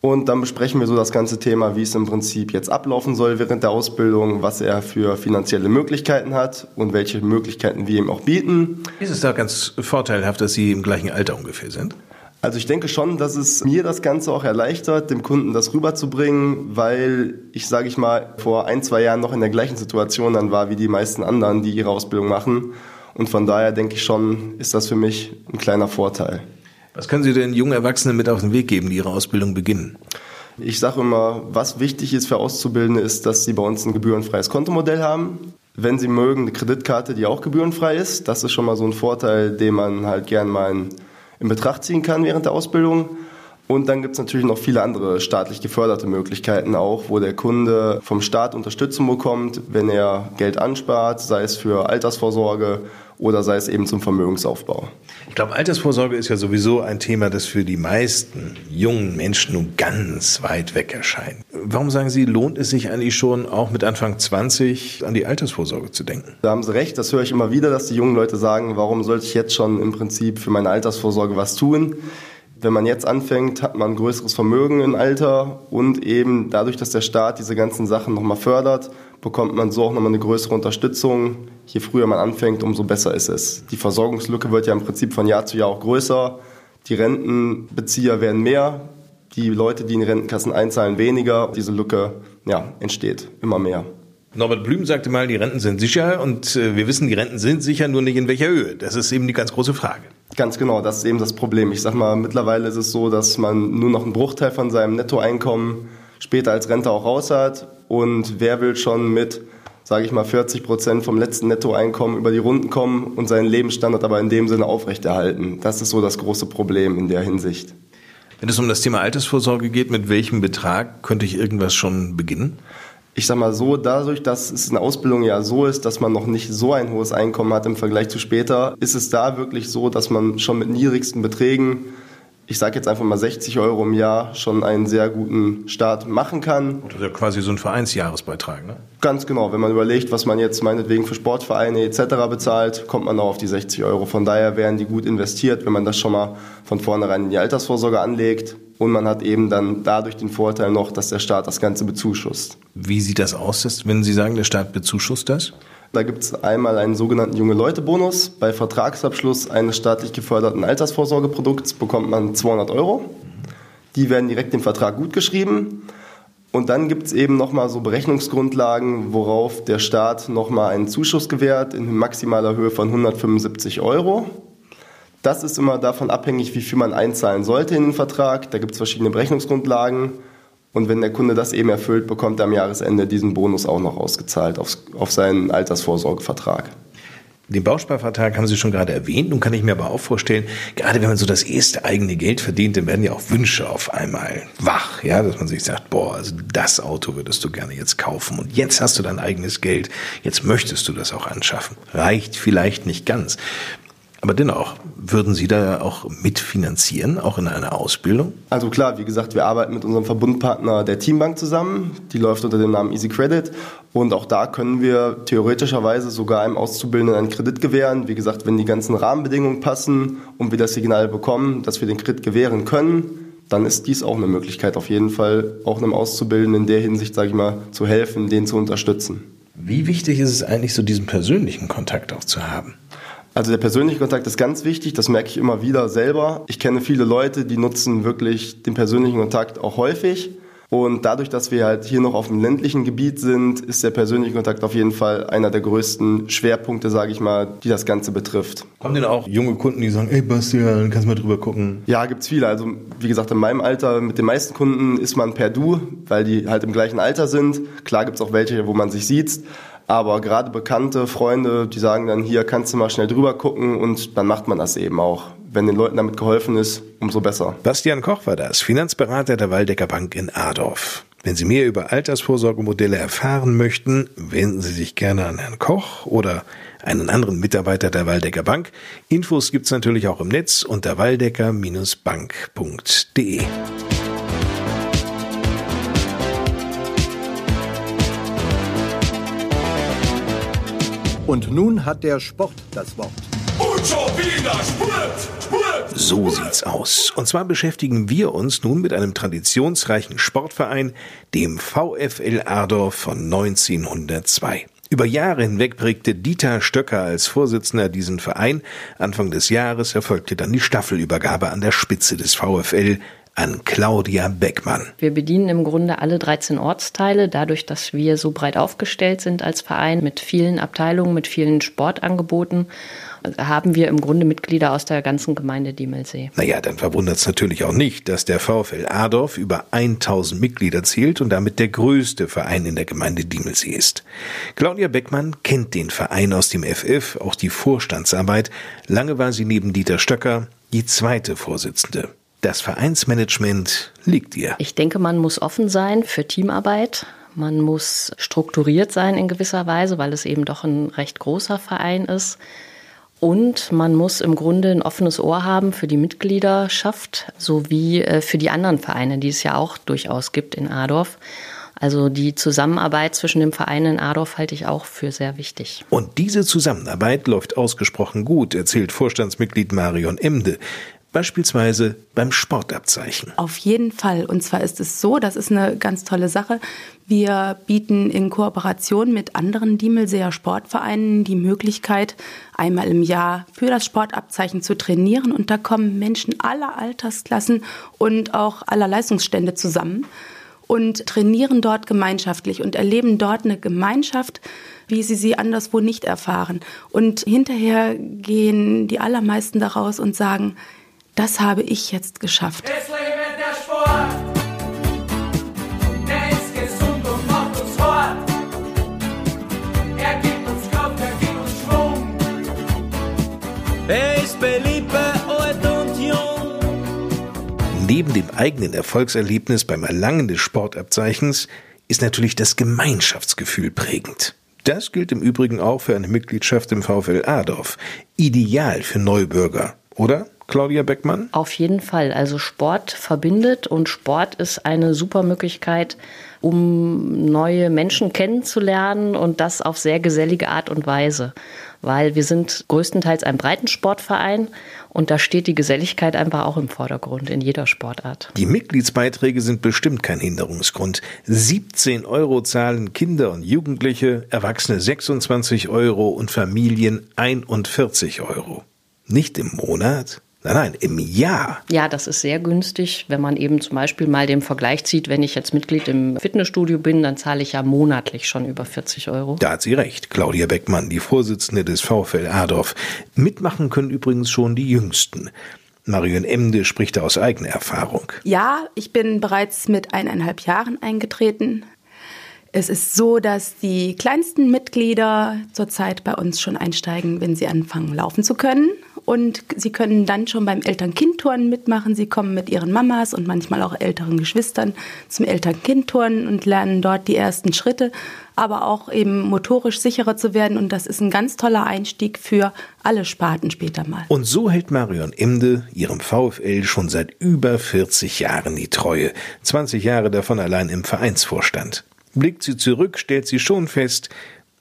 Speaker 12: und dann besprechen wir so das ganze Thema, wie es im Prinzip jetzt ablaufen soll während der Ausbildung, was er für finanzielle Möglichkeiten hat und welche Möglichkeiten wir ihm auch bieten.
Speaker 1: Ist es da ganz vorteilhaft, dass Sie im gleichen Alter ungefähr sind?
Speaker 12: Also ich denke schon, dass es mir das Ganze auch erleichtert, dem Kunden das rüberzubringen, weil ich, sage ich mal, vor ein, zwei Jahren noch in der gleichen Situation dann war wie die meisten anderen, die ihre Ausbildung machen. Und von daher denke ich schon, ist das für mich ein kleiner Vorteil.
Speaker 1: Was können Sie den jungen Erwachsenen mit auf den Weg geben, die ihre Ausbildung beginnen?
Speaker 12: Ich sage immer, was wichtig ist für Auszubildende, ist, dass sie bei uns ein gebührenfreies Kontomodell haben. Wenn sie mögen, eine Kreditkarte, die auch gebührenfrei ist. Das ist schon mal so ein Vorteil, den man halt gern mal in in Betracht ziehen kann während der Ausbildung. Und dann gibt es natürlich noch viele andere staatlich geförderte Möglichkeiten auch, wo der Kunde vom Staat Unterstützung bekommt, wenn er Geld anspart, sei es für Altersvorsorge oder sei es eben zum Vermögensaufbau.
Speaker 1: Ich glaube, Altersvorsorge ist ja sowieso ein Thema, das für die meisten jungen Menschen nun ganz weit weg erscheint. Warum sagen Sie, lohnt es sich eigentlich schon auch mit Anfang 20 an die Altersvorsorge zu denken?
Speaker 12: Da haben Sie recht, das höre ich immer wieder, dass die jungen Leute sagen, warum sollte ich jetzt schon im Prinzip für meine Altersvorsorge was tun? wenn man jetzt anfängt, hat man ein größeres Vermögen im Alter und eben dadurch, dass der Staat diese ganzen Sachen nochmal fördert, bekommt man so auch nochmal eine größere Unterstützung. Je früher man anfängt, umso besser ist es. Die Versorgungslücke wird ja im Prinzip von Jahr zu Jahr auch größer. Die Rentenbezieher werden mehr, die Leute, die in die Rentenkassen einzahlen, weniger. Diese Lücke ja, entsteht immer mehr.
Speaker 1: Norbert Blüm sagte mal, die Renten sind sicher und äh, wir wissen, die Renten sind sicher, nur nicht in welcher Höhe. Das ist eben die ganz große Frage.
Speaker 12: Ganz genau, das ist eben das Problem. Ich sag mal, mittlerweile ist es so, dass man nur noch einen Bruchteil von seinem Nettoeinkommen später als Rente auch raus hat. Und wer will schon mit, sage ich mal, 40 Prozent vom letzten Nettoeinkommen über die Runden kommen und seinen Lebensstandard aber in dem Sinne aufrechterhalten? Das ist so das große Problem in der Hinsicht.
Speaker 1: Wenn es um das Thema Altersvorsorge geht, mit welchem Betrag könnte ich irgendwas schon beginnen?
Speaker 12: ich sag mal so, dadurch, dass es in der Ausbildung ja so ist, dass man noch nicht so ein hohes Einkommen hat im Vergleich zu später, ist es da wirklich so, dass man schon mit niedrigsten Beträgen, ich sage jetzt einfach mal 60 Euro im Jahr, schon einen sehr guten Start machen kann.
Speaker 1: Das ist ja quasi so ein Vereinsjahresbeitrag, ne?
Speaker 12: Ganz genau. Wenn man überlegt, was man jetzt meinetwegen für Sportvereine etc. bezahlt, kommt man auch auf die 60 Euro. Von daher wären die gut investiert, wenn man das schon mal von vornherein in die Altersvorsorge anlegt und man hat eben dann dadurch den Vorteil noch, dass der Staat das Ganze bezuschusst.
Speaker 1: Wie sieht das aus, wenn Sie sagen, der Staat bezuschusst das?
Speaker 12: Da gibt es einmal einen sogenannten Junge-Leute-Bonus. Bei Vertragsabschluss eines staatlich geförderten Altersvorsorgeprodukts bekommt man 200 Euro. Die werden direkt im Vertrag gutgeschrieben. Und dann gibt es eben nochmal so Berechnungsgrundlagen, worauf der Staat nochmal einen Zuschuss gewährt in maximaler Höhe von 175 Euro. Das ist immer davon abhängig, wie viel man einzahlen sollte in den Vertrag. Da gibt es verschiedene Berechnungsgrundlagen. Und wenn der Kunde das eben erfüllt, bekommt er am Jahresende diesen Bonus auch noch ausgezahlt auf, auf seinen Altersvorsorgevertrag.
Speaker 1: Den Bausparvertrag haben Sie schon gerade erwähnt. Nun kann ich mir aber auch vorstellen, gerade wenn man so das erste eigene Geld verdient, dann werden ja auch Wünsche auf einmal wach, ja, dass man sich sagt, boah, also das Auto würdest du gerne jetzt kaufen und jetzt hast du dein eigenes Geld, jetzt möchtest du das auch anschaffen. Reicht vielleicht nicht ganz. Aber dennoch, würden Sie da auch mitfinanzieren, auch in einer Ausbildung?
Speaker 12: Also klar, wie gesagt, wir arbeiten mit unserem Verbundpartner der Teambank zusammen. Die läuft unter dem Namen Easy Credit. Und auch da können wir theoretischerweise sogar einem Auszubildenden einen Kredit gewähren. Wie gesagt, wenn die ganzen Rahmenbedingungen passen und wir das Signal bekommen, dass wir den Kredit gewähren können, dann ist dies auch eine Möglichkeit, auf jeden Fall auch einem Auszubildenden in der Hinsicht, sage ich mal, zu helfen, den zu unterstützen.
Speaker 1: Wie wichtig ist es eigentlich, so diesen persönlichen Kontakt auch zu haben?
Speaker 12: Also der persönliche Kontakt ist ganz wichtig, das merke ich immer wieder selber. Ich kenne viele Leute, die nutzen wirklich den persönlichen Kontakt auch häufig. Und dadurch, dass wir halt hier noch auf dem ländlichen Gebiet sind, ist der persönliche Kontakt auf jeden Fall einer der größten Schwerpunkte, sage ich mal, die das Ganze betrifft.
Speaker 1: Kommen denn auch junge Kunden, die sagen, ey Bastian, kannst du mal drüber gucken?
Speaker 12: Ja, gibt's viele. Also wie gesagt, in meinem Alter mit den meisten Kunden ist man per Du, weil die halt im gleichen Alter sind. Klar gibt's auch welche, wo man sich sieht. Aber gerade bekannte Freunde, die sagen dann, hier kannst du mal schnell drüber gucken und dann macht man das eben auch. Wenn den Leuten damit geholfen ist, umso besser.
Speaker 1: Bastian Koch war das, Finanzberater der Waldecker Bank in Adorf. Wenn Sie mehr über Altersvorsorgemodelle erfahren möchten, wenden Sie sich gerne an Herrn Koch oder einen anderen Mitarbeiter der Waldecker Bank. Infos gibt's natürlich auch im Netz unter waldecker-bank.de.
Speaker 13: Und nun hat der Sport das Wort.
Speaker 1: So sieht's aus. Und zwar beschäftigen wir uns nun mit einem traditionsreichen Sportverein, dem VfL Ardorf von 1902. Über Jahre hinweg prägte Dieter Stöcker als Vorsitzender diesen Verein. Anfang des Jahres erfolgte dann die Staffelübergabe an der Spitze des VfL an Claudia Beckmann.
Speaker 14: Wir bedienen im Grunde alle 13 Ortsteile, dadurch, dass wir so breit aufgestellt sind als Verein mit vielen Abteilungen, mit vielen Sportangeboten haben wir im Grunde Mitglieder aus der ganzen Gemeinde Diemelsee.
Speaker 1: Naja, dann verwundert es natürlich auch nicht, dass der VfL Adorf über 1000 Mitglieder zählt und damit der größte Verein in der Gemeinde Diemelsee ist. Claudia Beckmann kennt den Verein aus dem FF, auch die Vorstandsarbeit. Lange war sie neben Dieter Stöcker die zweite Vorsitzende. Das Vereinsmanagement liegt ihr.
Speaker 14: Ich denke, man muss offen sein für Teamarbeit. Man muss strukturiert sein in gewisser Weise, weil es eben doch ein recht großer Verein ist. Und man muss im Grunde ein offenes Ohr haben für die Mitgliederschaft sowie äh, für die anderen Vereine, die es ja auch durchaus gibt in Adorf. Also die Zusammenarbeit zwischen dem Verein in Adorf halte ich auch für sehr wichtig.
Speaker 1: Und diese Zusammenarbeit läuft ausgesprochen gut, erzählt Vorstandsmitglied Marion Emde beispielsweise beim Sportabzeichen.
Speaker 15: Auf jeden Fall. Und zwar ist es so, das ist eine ganz tolle Sache. Wir bieten in Kooperation mit anderen Diemelseer Sportvereinen die Möglichkeit, einmal im Jahr für das Sportabzeichen zu trainieren. Und da kommen Menschen aller Altersklassen und auch aller Leistungsstände zusammen und trainieren dort gemeinschaftlich und erleben dort eine Gemeinschaft, wie sie sie anderswo nicht erfahren. Und hinterher gehen die allermeisten daraus und sagen, das habe ich jetzt geschafft.
Speaker 4: Es lebe der Sport. Der ist gesund und macht uns fort. Er gibt uns Kraft, er gibt uns Schwung.
Speaker 16: Er ist beliebt bei alt und jung.
Speaker 1: Neben dem eigenen Erfolgserlebnis beim Erlangen des Sportabzeichens ist natürlich das Gemeinschaftsgefühl prägend. Das gilt im Übrigen auch für eine Mitgliedschaft im VfL Adorf. Ideal für Neubürger, oder? Claudia Beckmann?
Speaker 14: Auf jeden Fall. Also Sport verbindet und Sport ist eine super Möglichkeit, um neue Menschen kennenzulernen und das auf sehr gesellige Art und Weise. Weil wir sind größtenteils ein Breitensportverein und da steht die Geselligkeit einfach auch im Vordergrund in jeder Sportart.
Speaker 1: Die Mitgliedsbeiträge sind bestimmt kein Hinderungsgrund. 17 Euro zahlen Kinder und Jugendliche, Erwachsene 26 Euro und Familien 41 Euro. Nicht im Monat, Nein, nein, im Jahr.
Speaker 14: Ja, das ist sehr günstig, wenn man eben zum Beispiel mal den Vergleich zieht, wenn ich jetzt Mitglied im Fitnessstudio bin, dann zahle ich ja monatlich schon über 40 Euro.
Speaker 1: Da hat sie recht. Claudia Beckmann, die Vorsitzende des VfL Adorf. Mitmachen können übrigens schon die Jüngsten. Marion Emde spricht aus eigener Erfahrung.
Speaker 15: Ja, ich bin bereits mit eineinhalb Jahren eingetreten. Es ist so, dass die kleinsten Mitglieder zurzeit bei uns schon einsteigen, wenn sie anfangen laufen zu können. Und sie können dann schon beim Eltern-Kind-Turnen mitmachen. Sie kommen mit ihren Mamas und manchmal auch älteren Geschwistern zum Eltern-Kind-Turnen und lernen dort die ersten Schritte, aber auch eben motorisch sicherer zu werden. Und das ist ein ganz toller Einstieg für alle Sparten später mal.
Speaker 1: Und so hält Marion Imde ihrem VfL schon seit über 40 Jahren die Treue. 20 Jahre davon allein im Vereinsvorstand. Blickt sie zurück, stellt sie schon fest,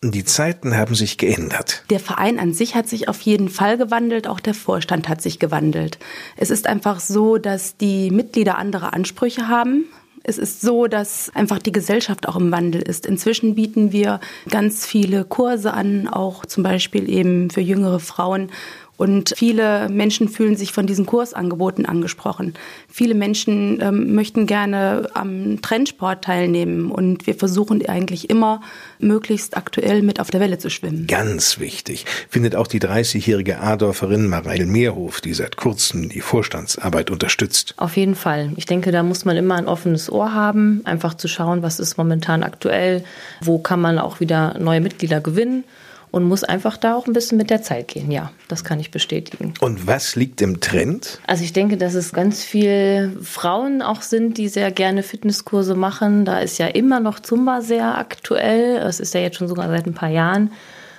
Speaker 1: die Zeiten haben sich geändert.
Speaker 15: Der Verein an sich hat sich auf jeden Fall gewandelt, auch der Vorstand hat sich gewandelt. Es ist einfach so, dass die Mitglieder andere Ansprüche haben.
Speaker 6: Es ist so, dass einfach die Gesellschaft auch im Wandel ist. Inzwischen bieten wir ganz viele Kurse an, auch zum Beispiel eben für jüngere Frauen und viele Menschen fühlen sich von diesen Kursangeboten angesprochen. Viele Menschen ähm, möchten gerne am Trendsport teilnehmen und wir versuchen eigentlich immer, möglichst aktuell mit auf der Welle zu schwimmen.
Speaker 1: Ganz wichtig findet auch die 30-jährige Adorferin Mareil Meerhof, die seit kurzem die Vorstandsarbeit unterstützt.
Speaker 14: Auf jeden Fall. Ich denke, da muss man immer ein offenes Ohr haben, einfach zu schauen, was ist momentan aktuell, wo kann man auch wieder neue Mitglieder gewinnen und muss einfach da auch ein bisschen mit der Zeit gehen. Ja, das kann ich bestätigen.
Speaker 1: Und was liegt im Trend?
Speaker 14: Also ich denke, dass es ganz viel Frauen auch sind, die sehr gerne Fitnesskurse machen. Da ist ja immer noch Zumba sehr aktuell. Es ist ja jetzt schon sogar seit ein paar Jahren.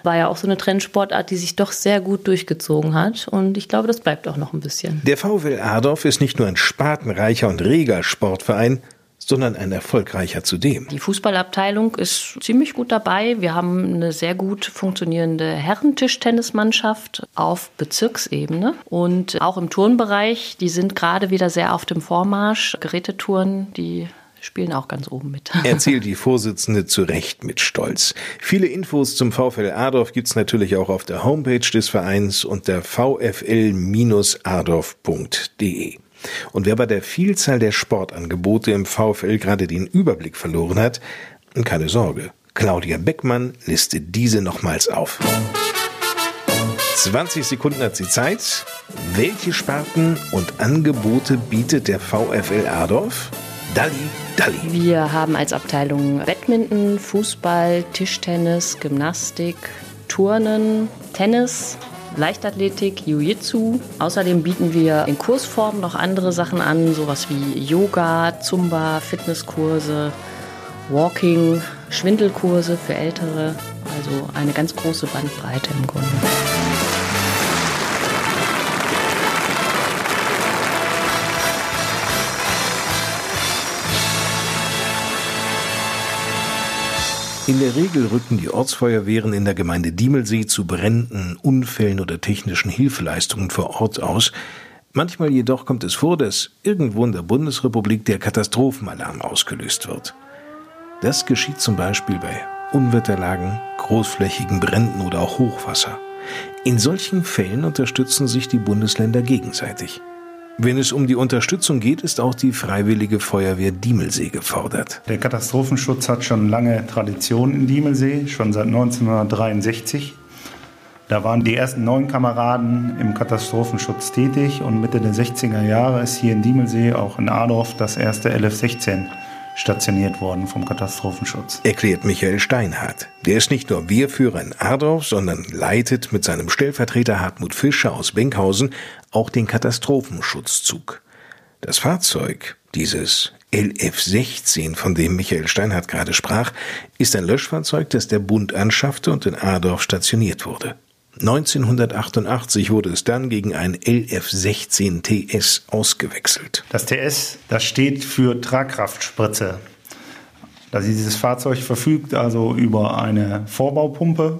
Speaker 14: War ja auch so eine Trendsportart, die sich doch sehr gut durchgezogen hat. Und ich glaube, das bleibt auch noch ein bisschen.
Speaker 1: Der VfL Adorf ist nicht nur ein spartenreicher und reger Sportverein, sondern ein erfolgreicher zudem.
Speaker 14: Die Fußballabteilung ist ziemlich gut dabei. Wir haben eine sehr gut funktionierende Herrentischtennismannschaft auf Bezirksebene und auch im Turnbereich. Die sind gerade wieder sehr auf dem Vormarsch. Gerätetouren, die spielen auch ganz oben mit.
Speaker 1: Erzählt die Vorsitzende zu Recht mit Stolz. Viele Infos zum VfL Adorf gibt's natürlich auch auf der Homepage des Vereins unter vfl-adorf.de. Und wer bei der Vielzahl der Sportangebote im VfL gerade den Überblick verloren hat, keine Sorge. Claudia Beckmann listet diese nochmals auf. 20 Sekunden hat sie Zeit. Welche Sparten und Angebote bietet der VfL Adorf? Dalli, Dalli.
Speaker 14: Wir haben als Abteilung Badminton, Fußball, Tischtennis, Gymnastik, Turnen, Tennis, Leichtathletik, Jiu-Jitsu. Außerdem bieten wir in Kursform noch andere Sachen an, sowas wie Yoga, Zumba, Fitnesskurse, Walking, Schwindelkurse für Ältere. Also eine ganz große Bandbreite im Grunde.
Speaker 1: In der Regel rücken die Ortsfeuerwehren in der Gemeinde Diemelsee zu Bränden, Unfällen oder technischen Hilfeleistungen vor Ort aus. Manchmal jedoch kommt es vor, dass irgendwo in der Bundesrepublik der Katastrophenalarm ausgelöst wird. Das geschieht zum Beispiel bei Unwetterlagen, großflächigen Bränden oder auch Hochwasser. In solchen Fällen unterstützen sich die Bundesländer gegenseitig. Wenn es um die Unterstützung geht, ist auch die Freiwillige Feuerwehr Diemelsee gefordert.
Speaker 17: Der Katastrophenschutz hat schon lange Tradition in Diemelsee, schon seit 1963. Da waren die ersten neun Kameraden im Katastrophenschutz tätig und Mitte der 60er Jahre ist hier in Diemelsee, auch in Adorf, das erste LF-16 stationiert worden vom Katastrophenschutz.
Speaker 1: Erklärt Michael Steinhardt. Der ist nicht nur Wehrführer in Adorf, sondern leitet mit seinem Stellvertreter Hartmut Fischer aus Benkhausen auch den Katastrophenschutzzug. Das Fahrzeug, dieses LF-16, von dem Michael Steinhardt gerade sprach, ist ein Löschfahrzeug, das der Bund anschaffte und in Adorf stationiert wurde. 1988 wurde es dann gegen ein LF-16 TS ausgewechselt.
Speaker 17: Das TS, das steht für Tragkraftspritze. Dieses Fahrzeug verfügt also über eine Vorbaupumpe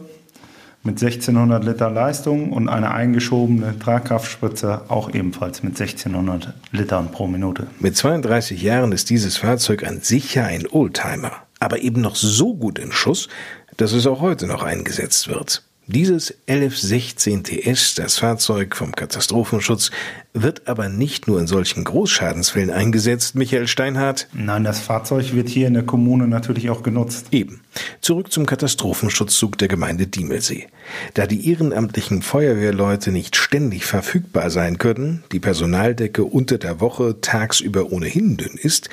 Speaker 17: mit 1600 Liter Leistung und eine eingeschobene Tragkraftspritze auch ebenfalls mit 1600 Litern pro Minute.
Speaker 1: Mit 32 Jahren ist dieses Fahrzeug an sich ja ein Oldtimer, aber eben noch so gut in Schuss, dass es auch heute noch eingesetzt wird. Dieses LF-16 TS, das Fahrzeug vom Katastrophenschutz, wird aber nicht nur in solchen Großschadensfällen eingesetzt, Michael Steinhardt.
Speaker 17: Nein, das Fahrzeug wird hier in der Kommune natürlich auch genutzt.
Speaker 1: Eben. Zurück zum Katastrophenschutzzug der Gemeinde Diemelsee. Da die ehrenamtlichen Feuerwehrleute nicht ständig verfügbar sein können, die Personaldecke unter der Woche tagsüber ohnehin dünn ist,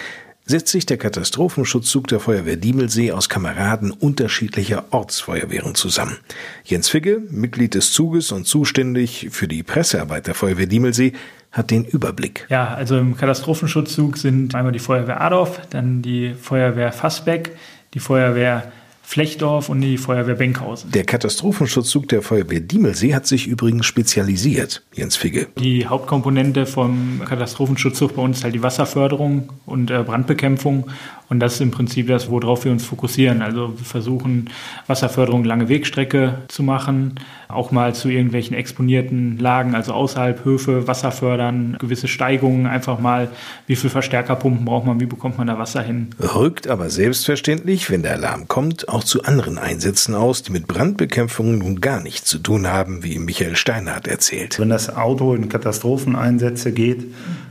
Speaker 1: setzt sich der Katastrophenschutzzug der Feuerwehr Diemelsee aus Kameraden unterschiedlicher Ortsfeuerwehren zusammen. Jens Figge, Mitglied des Zuges und zuständig für die Pressearbeit der Feuerwehr Diemelsee, hat den Überblick.
Speaker 18: Ja, also im Katastrophenschutzzug sind einmal die Feuerwehr Adorf, dann die Feuerwehr Fassbeck, die Feuerwehr Flechdorf und die Feuerwehr Benkhausen.
Speaker 1: Der Katastrophenschutzzug der Feuerwehr Diemelsee hat sich übrigens spezialisiert, Jens Figge.
Speaker 18: Die Hauptkomponente vom Katastrophenschutzzug bei uns ist halt die Wasserförderung und äh, Brandbekämpfung. Und das ist im Prinzip das, worauf wir uns fokussieren. Also wir versuchen Wasserförderung lange Wegstrecke zu machen, auch mal zu irgendwelchen exponierten Lagen, also außerhalb Höfe, Wasser fördern, gewisse Steigungen, einfach mal, wie viel Verstärkerpumpen braucht man, wie bekommt man da Wasser hin.
Speaker 1: Rückt aber selbstverständlich, wenn der Alarm kommt, auch zu anderen Einsätzen aus, die mit Brandbekämpfung nun gar nichts zu tun haben, wie Michael Steinhardt erzählt.
Speaker 17: Wenn das Auto in Katastropheneinsätze geht,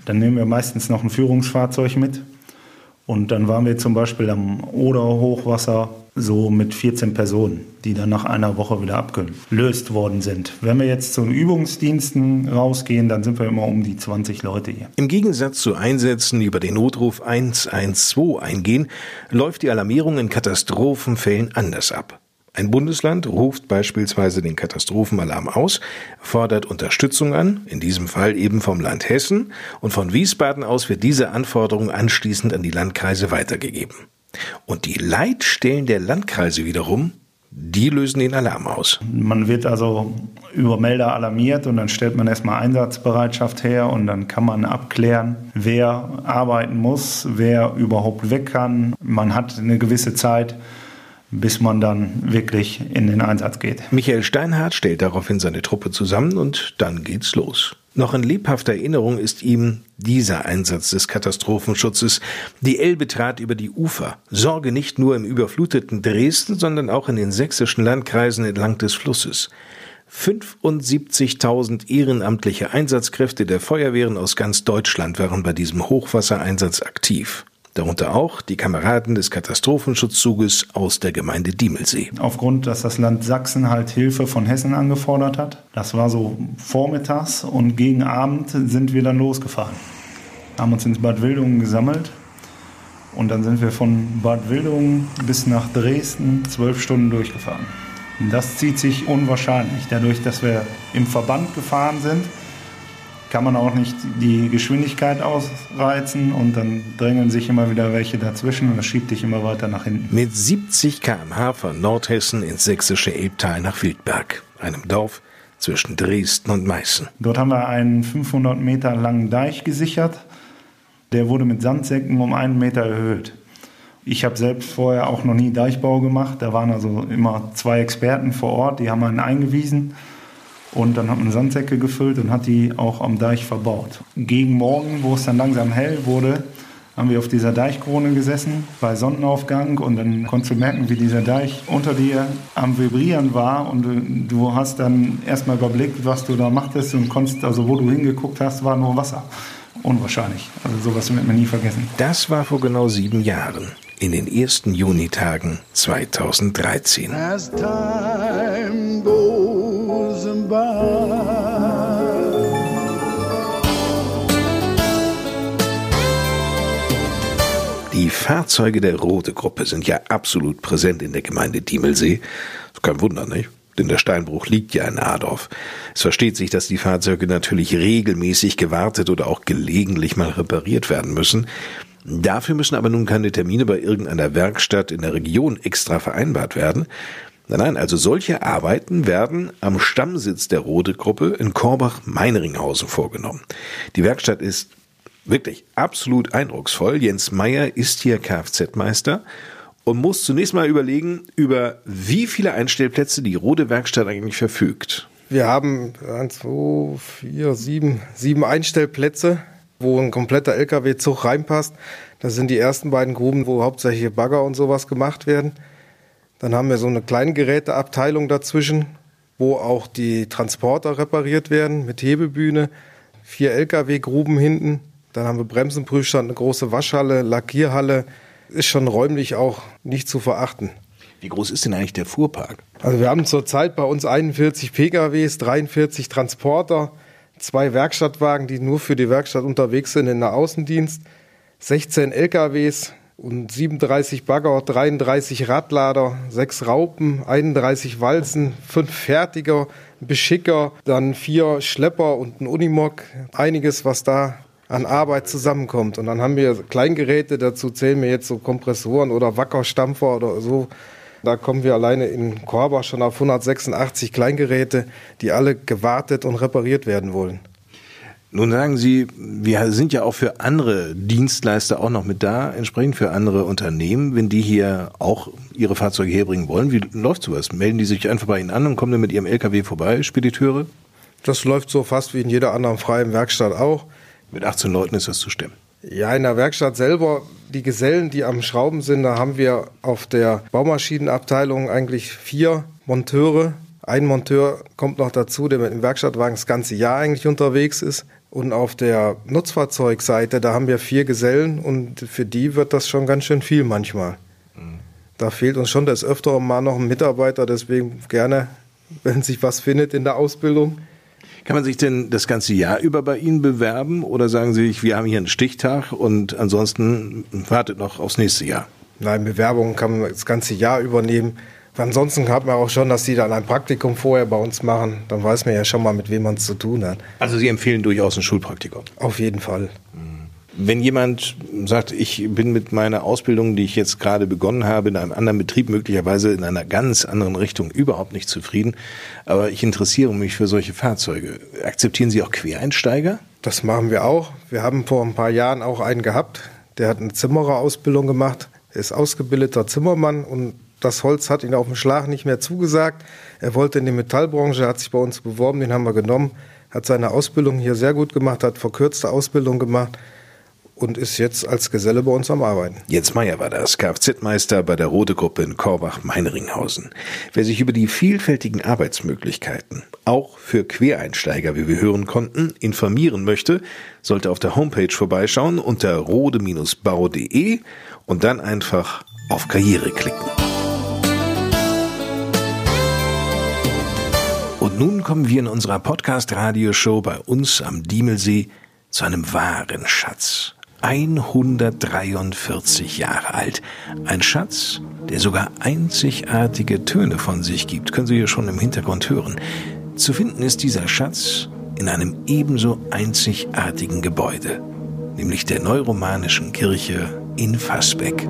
Speaker 17: dann nehmen wir meistens noch ein Führungsfahrzeug mit. Und dann waren wir zum Beispiel am Oder-Hochwasser so mit 14 Personen, die dann nach einer Woche wieder abgelöst worden sind. Wenn wir jetzt zu den Übungsdiensten rausgehen, dann sind wir immer um die 20 Leute hier.
Speaker 1: Im Gegensatz zu Einsätzen, die über den Notruf 112 eingehen, läuft die Alarmierung in Katastrophenfällen anders ab. Ein Bundesland ruft beispielsweise den Katastrophenalarm aus, fordert Unterstützung an, in diesem Fall eben vom Land Hessen, und von Wiesbaden aus wird diese Anforderung anschließend an die Landkreise weitergegeben. Und die Leitstellen der Landkreise wiederum, die lösen den Alarm aus.
Speaker 17: Man wird also über Melder alarmiert und dann stellt man erstmal Einsatzbereitschaft her und dann kann man abklären, wer arbeiten muss, wer überhaupt weg kann. Man hat eine gewisse Zeit, bis man dann wirklich in den Einsatz geht.
Speaker 1: Michael Steinhardt stellt daraufhin seine Truppe zusammen und dann geht's los. Noch in lebhafter Erinnerung ist ihm dieser Einsatz des Katastrophenschutzes. Die Elbe trat über die Ufer. Sorge nicht nur im überfluteten Dresden, sondern auch in den sächsischen Landkreisen entlang des Flusses. 75.000 ehrenamtliche Einsatzkräfte der Feuerwehren aus ganz Deutschland waren bei diesem Hochwassereinsatz aktiv darunter auch die Kameraden des Katastrophenschutzzuges aus der Gemeinde Diemelsee.
Speaker 17: Aufgrund, dass das Land Sachsen halt Hilfe von Hessen angefordert hat, das war so vormittags und gegen Abend sind wir dann losgefahren. Haben uns ins Bad Wildungen gesammelt und dann sind wir von Bad Wildungen bis nach Dresden zwölf Stunden durchgefahren. Das zieht sich unwahrscheinlich, dadurch, dass wir im Verband gefahren sind kann man auch nicht die Geschwindigkeit ausreizen und dann drängeln sich immer wieder welche dazwischen und das schiebt dich immer weiter nach hinten.
Speaker 1: Mit 70 km/h von Nordhessen ins sächsische Elbtal nach Wildberg, einem Dorf zwischen Dresden und Meißen.
Speaker 17: Dort haben wir einen 500 Meter langen Deich gesichert. Der wurde mit Sandsäcken um einen Meter erhöht. Ich habe selbst vorher auch noch nie Deichbau gemacht. Da waren also immer zwei Experten vor Ort, die haben einen eingewiesen. Und dann hat man Sandsäcke gefüllt und hat die auch am Deich verbaut. Gegen Morgen, wo es dann langsam hell wurde, haben wir auf dieser Deichkrone gesessen bei Sonnenaufgang und dann konntest du merken, wie dieser Deich unter dir am Vibrieren war und du, hast dann erstmal überblickt, was du da machtest und konntest, also wo du hingeguckt hast, war nur Wasser. Unwahrscheinlich. Also sowas wird man nie vergessen.
Speaker 1: Das war vor genau sieben Jahren, in den ersten Junitagen 2013.
Speaker 13: As time goes
Speaker 1: Die Fahrzeuge der Rote Gruppe sind ja absolut präsent in der Gemeinde Diemelsee. Kein Wunder, nicht? Denn der Steinbruch liegt ja in Adorf. Es versteht sich, dass die Fahrzeuge natürlich regelmäßig gewartet oder auch gelegentlich mal repariert werden müssen. Dafür müssen aber nun keine Termine bei irgendeiner Werkstatt in der Region extra vereinbart werden. Nein, nein, also solche Arbeiten werden am Stammsitz der Rode Gruppe in Korbach-Meinringhausen vorgenommen. Die Werkstatt ist wirklich absolut eindrucksvoll. Jens Meyer ist hier Kfz-Meister und muss zunächst mal überlegen, über wie viele Einstellplätze die Rode Werkstatt eigentlich verfügt.
Speaker 19: Wir haben 1, 2, 4, 7, sieben Einstellplätze, wo ein kompletter LKW-Zug reinpasst. Das sind die ersten beiden Gruben, wo hauptsächlich Bagger und sowas gemacht werden. Dann haben wir so eine Kleingeräteabteilung dazwischen, wo auch die Transporter repariert werden mit Hebebühne. Vier LKW-Gruben hinten. Dann haben wir Bremsenprüfstand, eine große Waschhalle, Lackierhalle. Ist schon räumlich auch nicht zu verachten.
Speaker 1: Wie groß ist denn eigentlich der Fuhrpark?
Speaker 19: Also wir haben zurzeit bei uns 41 PKWs, 43 Transporter, zwei Werkstattwagen, die nur für die Werkstatt unterwegs sind in der Außendienst, 16 LKWs und 37 Bagger, 33 Radlader, 6 Raupen, 31 Walzen, 5 Fertiger, Beschicker, dann 4 Schlepper und ein Unimog. Einiges, was da an Arbeit zusammenkommt. Und dann haben wir Kleingeräte, dazu zählen wir jetzt so Kompressoren oder Wackerstampfer oder so. Da kommen wir alleine in Korbach schon auf 186 Kleingeräte, die alle gewartet und repariert werden wollen.
Speaker 1: Nun sagen Sie, wir sind ja auch für andere Dienstleister auch noch mit da, entsprechend für andere Unternehmen, wenn die hier auch ihre Fahrzeuge herbringen wollen. Wie läuft sowas? Melden die sich einfach bei Ihnen an und kommen dann mit ihrem LKW vorbei, Spediteure?
Speaker 19: Das läuft so fast wie in jeder anderen freien Werkstatt auch.
Speaker 1: Mit 18 Leuten ist das zu stemmen.
Speaker 19: Ja, in der Werkstatt selber, die Gesellen, die am Schrauben sind, da haben wir auf der Baumaschinenabteilung eigentlich vier Monteure. Ein Monteur kommt noch dazu, der mit dem Werkstattwagen das ganze Jahr eigentlich unterwegs ist. Und auf der Nutzfahrzeugseite, da haben wir vier Gesellen und für die wird das schon ganz schön viel manchmal. Da fehlt uns schon des Öfteren mal noch ein Mitarbeiter, deswegen gerne, wenn sich was findet in der Ausbildung.
Speaker 1: Kann man sich denn das ganze Jahr über bei Ihnen bewerben oder sagen Sie, wir haben hier einen Stichtag und ansonsten wartet noch aufs nächste Jahr?
Speaker 19: Nein, Bewerbungen kann man das ganze Jahr übernehmen. Ansonsten hat man auch schon, dass die dann ein Praktikum vorher bei uns machen. Dann weiß man ja schon mal, mit wem man es zu tun hat.
Speaker 1: Also Sie empfehlen durchaus ein Schulpraktikum?
Speaker 19: Auf jeden Fall.
Speaker 1: Wenn jemand sagt, ich bin mit meiner Ausbildung, die ich jetzt gerade begonnen habe, in einem anderen Betrieb, möglicherweise in einer ganz anderen Richtung, überhaupt nicht zufrieden, aber ich interessiere mich für solche Fahrzeuge, akzeptieren Sie auch Quereinsteiger?
Speaker 19: Das machen wir auch. Wir haben vor ein paar Jahren auch einen gehabt, der hat eine Zimmererausbildung gemacht. Ist ausgebildeter Zimmermann und das Holz hat ihn auf dem Schlag nicht mehr zugesagt. Er wollte in die Metallbranche, hat sich bei uns beworben, den haben wir genommen, hat seine Ausbildung hier sehr gut gemacht, hat verkürzte Ausbildung gemacht und ist jetzt als Geselle bei uns am Arbeiten.
Speaker 1: Jens Meyer war das, Kfz-Meister bei der Rode Gruppe in Korbach-Meinringhausen. Wer sich über die vielfältigen Arbeitsmöglichkeiten, auch für Quereinsteiger, wie wir hören konnten, informieren möchte, sollte auf der Homepage vorbeischauen unter rode-bau.de und dann einfach auf Karriere klicken. Und nun kommen wir in unserer Podcast-Radioshow bei uns am Diemelsee zu einem wahren Schatz. 143 Jahre alt. Ein Schatz, der sogar einzigartige Töne von sich gibt. Können Sie hier schon im Hintergrund hören. Zu finden ist dieser Schatz in einem ebenso einzigartigen Gebäude, nämlich der neuromanischen Kirche in Fassbeck.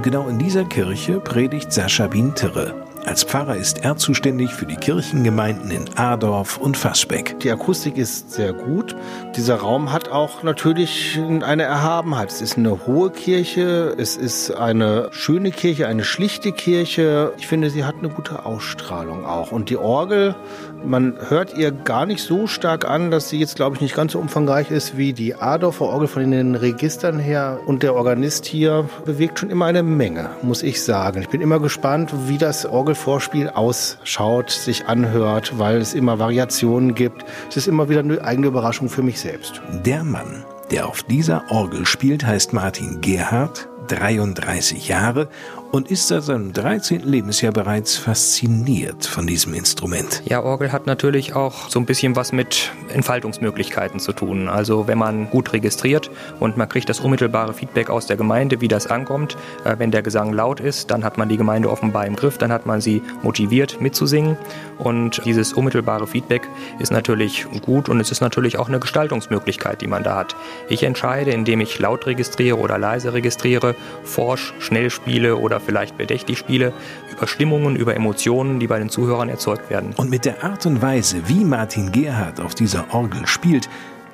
Speaker 1: Und genau in dieser Kirche predigt Sascha Bintere. Als Pfarrer ist er zuständig für die Kirchengemeinden in Adorf und Fassbeck.
Speaker 20: Die Akustik ist sehr gut. Dieser Raum hat auch natürlich eine Erhabenheit. Es ist eine hohe Kirche, es ist eine schöne Kirche, eine schlichte Kirche. Ich finde, sie hat eine gute Ausstrahlung auch. Und die Orgel, man hört ihr gar nicht so stark an, dass sie jetzt, glaube ich, nicht ganz so umfangreich ist wie die Adorfer Orgel von den Registern her. Und der Organist hier bewegt schon immer eine Menge, muss ich sagen. Ich bin immer gespannt, wie das Orgelvorspiel ausschaut, sich anhört, weil es immer Variationen gibt. Es ist immer wieder eine eigene Überraschung für mich selbst.
Speaker 1: Der Mann, der auf dieser Orgel spielt, heißt Martin Gerhardt, 33 Jahre und ist seit seinem 13. Lebensjahr bereits fasziniert von diesem Instrument.
Speaker 21: Ja, Orgel hat natürlich auch so ein bisschen was mit Entfaltungsmöglichkeiten zu tun. Also wenn man gut registriert und man kriegt das unmittelbare Feedback aus der Gemeinde, wie das ankommt. Äh, wenn der Gesang laut ist, dann hat man die Gemeinde offenbar im Griff, dann hat man sie motiviert mitzusingen. Und dieses unmittelbare Feedback ist natürlich gut und es ist natürlich auch eine Gestaltungsmöglichkeit, die man da hat. Ich entscheide, indem ich laut registriere oder leise registriere, forsch, schnell spiele oder vielleicht bedächtig spiele, über Stimmungen, über Emotionen, die bei den Zuhörern erzeugt werden.
Speaker 1: Und mit der Art und Weise, wie Martin Gerhardt auf dieser Orgel spielt,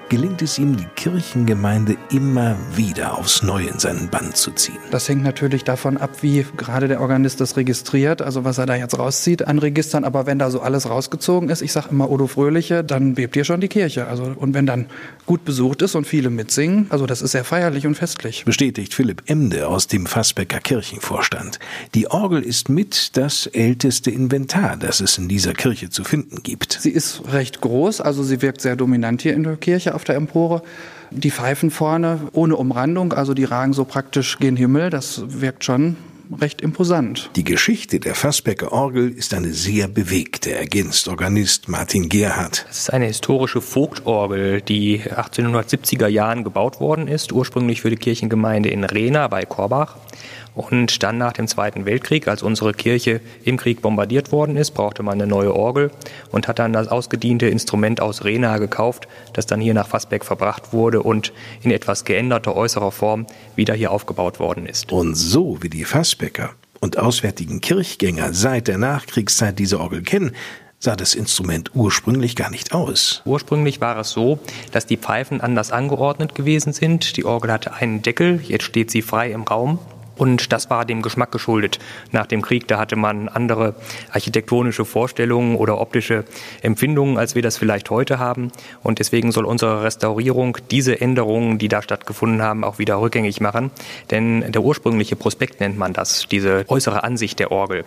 Speaker 1: gelingt es ihm, die Kirchengemeinde immer wieder aufs Neue in seinen Bann zu ziehen.
Speaker 22: Das hängt natürlich davon ab, wie gerade der Organist das registriert, also was er da jetzt rauszieht an Registern. Aber wenn da so alles rausgezogen ist, ich sage immer Odo Fröhliche, dann bebt hier schon die Kirche. Also, und wenn dann gut besucht ist und viele mitsingen, also das ist sehr feierlich und festlich.
Speaker 1: Bestätigt Philipp Emde aus dem Fassbecker Kirchenvorstand. Die Orgel ist mit das älteste Inventar, das es in dieser Kirche zu finden gibt.
Speaker 22: Sie ist recht groß, also sie wirkt sehr dominant hier in der Kirche auf der Empore. Die Pfeifen vorne ohne Umrandung, also die ragen so praktisch gen Himmel, das wirkt schon recht imposant.
Speaker 1: Die Geschichte der Fassbecker Orgel ist eine sehr bewegte, ergänzt Organist Martin Gerhardt.
Speaker 21: Es ist eine historische Vogtorgel, die 1870er Jahren gebaut worden ist, ursprünglich für die Kirchengemeinde in Rehna bei Korbach. Und dann nach dem Zweiten Weltkrieg, als unsere Kirche im Krieg bombardiert worden ist, brauchte man eine neue Orgel und hat dann das ausgediente Instrument aus Rena gekauft, das dann hier nach Fassbeck verbracht wurde und in etwas geänderter äußerer Form wieder hier aufgebaut worden ist.
Speaker 1: Und so wie die Fassbecker und auswärtigen Kirchgänger seit der Nachkriegszeit diese Orgel kennen, sah das Instrument ursprünglich gar nicht aus.
Speaker 21: Ursprünglich war es so, dass die Pfeifen anders angeordnet gewesen sind. Die Orgel hatte einen Deckel, jetzt steht sie frei im Raum. Und das war dem Geschmack geschuldet. Nach dem Krieg, da hatte man andere architektonische Vorstellungen oder optische Empfindungen, als wir das vielleicht heute haben. Und deswegen soll unsere Restaurierung diese Änderungen, die da stattgefunden haben, auch wieder rückgängig machen. Denn der ursprüngliche Prospekt nennt man das, diese äußere Ansicht der Orgel.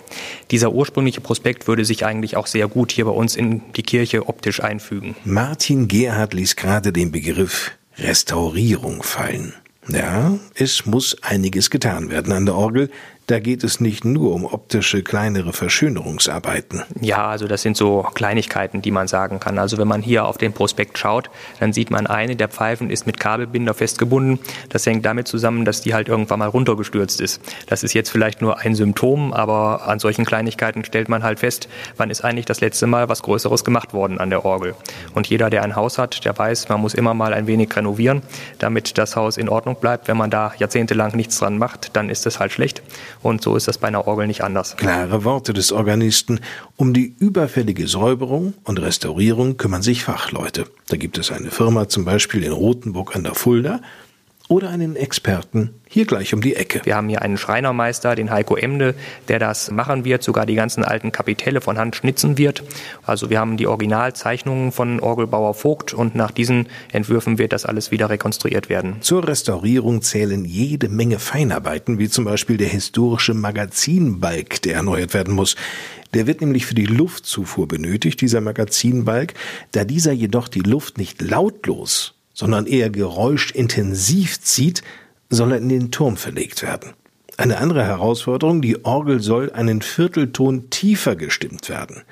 Speaker 21: Dieser ursprüngliche Prospekt würde sich eigentlich auch sehr gut hier bei uns in die Kirche optisch einfügen.
Speaker 1: Martin Gerhard ließ gerade den Begriff Restaurierung fallen. Ja, es muss einiges getan werden an der Orgel. Da geht es nicht nur um optische kleinere Verschönerungsarbeiten.
Speaker 21: Ja, also das sind so Kleinigkeiten, die man sagen kann. Also wenn man hier auf den Prospekt schaut, dann sieht man eine der Pfeifen ist mit Kabelbinder festgebunden. Das hängt damit zusammen, dass die halt irgendwann mal runtergestürzt ist. Das ist jetzt vielleicht nur ein Symptom, aber an solchen Kleinigkeiten stellt man halt fest, wann ist eigentlich das letzte Mal was Größeres gemacht worden an der Orgel. Und jeder, der ein Haus hat, der weiß, man muss immer mal ein wenig renovieren, damit das Haus in Ordnung bleibt. Wenn man da jahrzehntelang nichts dran macht, dann ist es halt schlecht. Und so ist das bei einer Orgel nicht anders.
Speaker 1: Klare Worte des Organisten. Um die überfällige Säuberung und Restaurierung kümmern sich Fachleute. Da gibt es eine Firma zum Beispiel in Rothenburg an der Fulda oder einen Experten hier gleich um die Ecke.
Speaker 21: Wir haben hier einen Schreinermeister, den Heiko Emde, der das machen wird, sogar die ganzen alten Kapitelle von Hand schnitzen wird. Also wir haben die Originalzeichnungen von Orgelbauer Vogt und nach diesen Entwürfen wird das alles wieder rekonstruiert werden.
Speaker 1: Zur Restaurierung zählen jede Menge Feinarbeiten, wie zum Beispiel der historische Magazinbalg, der erneuert werden muss. Der wird nämlich für die Luftzufuhr benötigt, dieser Magazinbalg, da dieser jedoch die Luft nicht lautlos, sondern eher geräuschintensiv zieht, soll er in den Turm verlegt werden. Eine andere Herausforderung, die Orgel soll einen Viertelton tiefer gestimmt werden.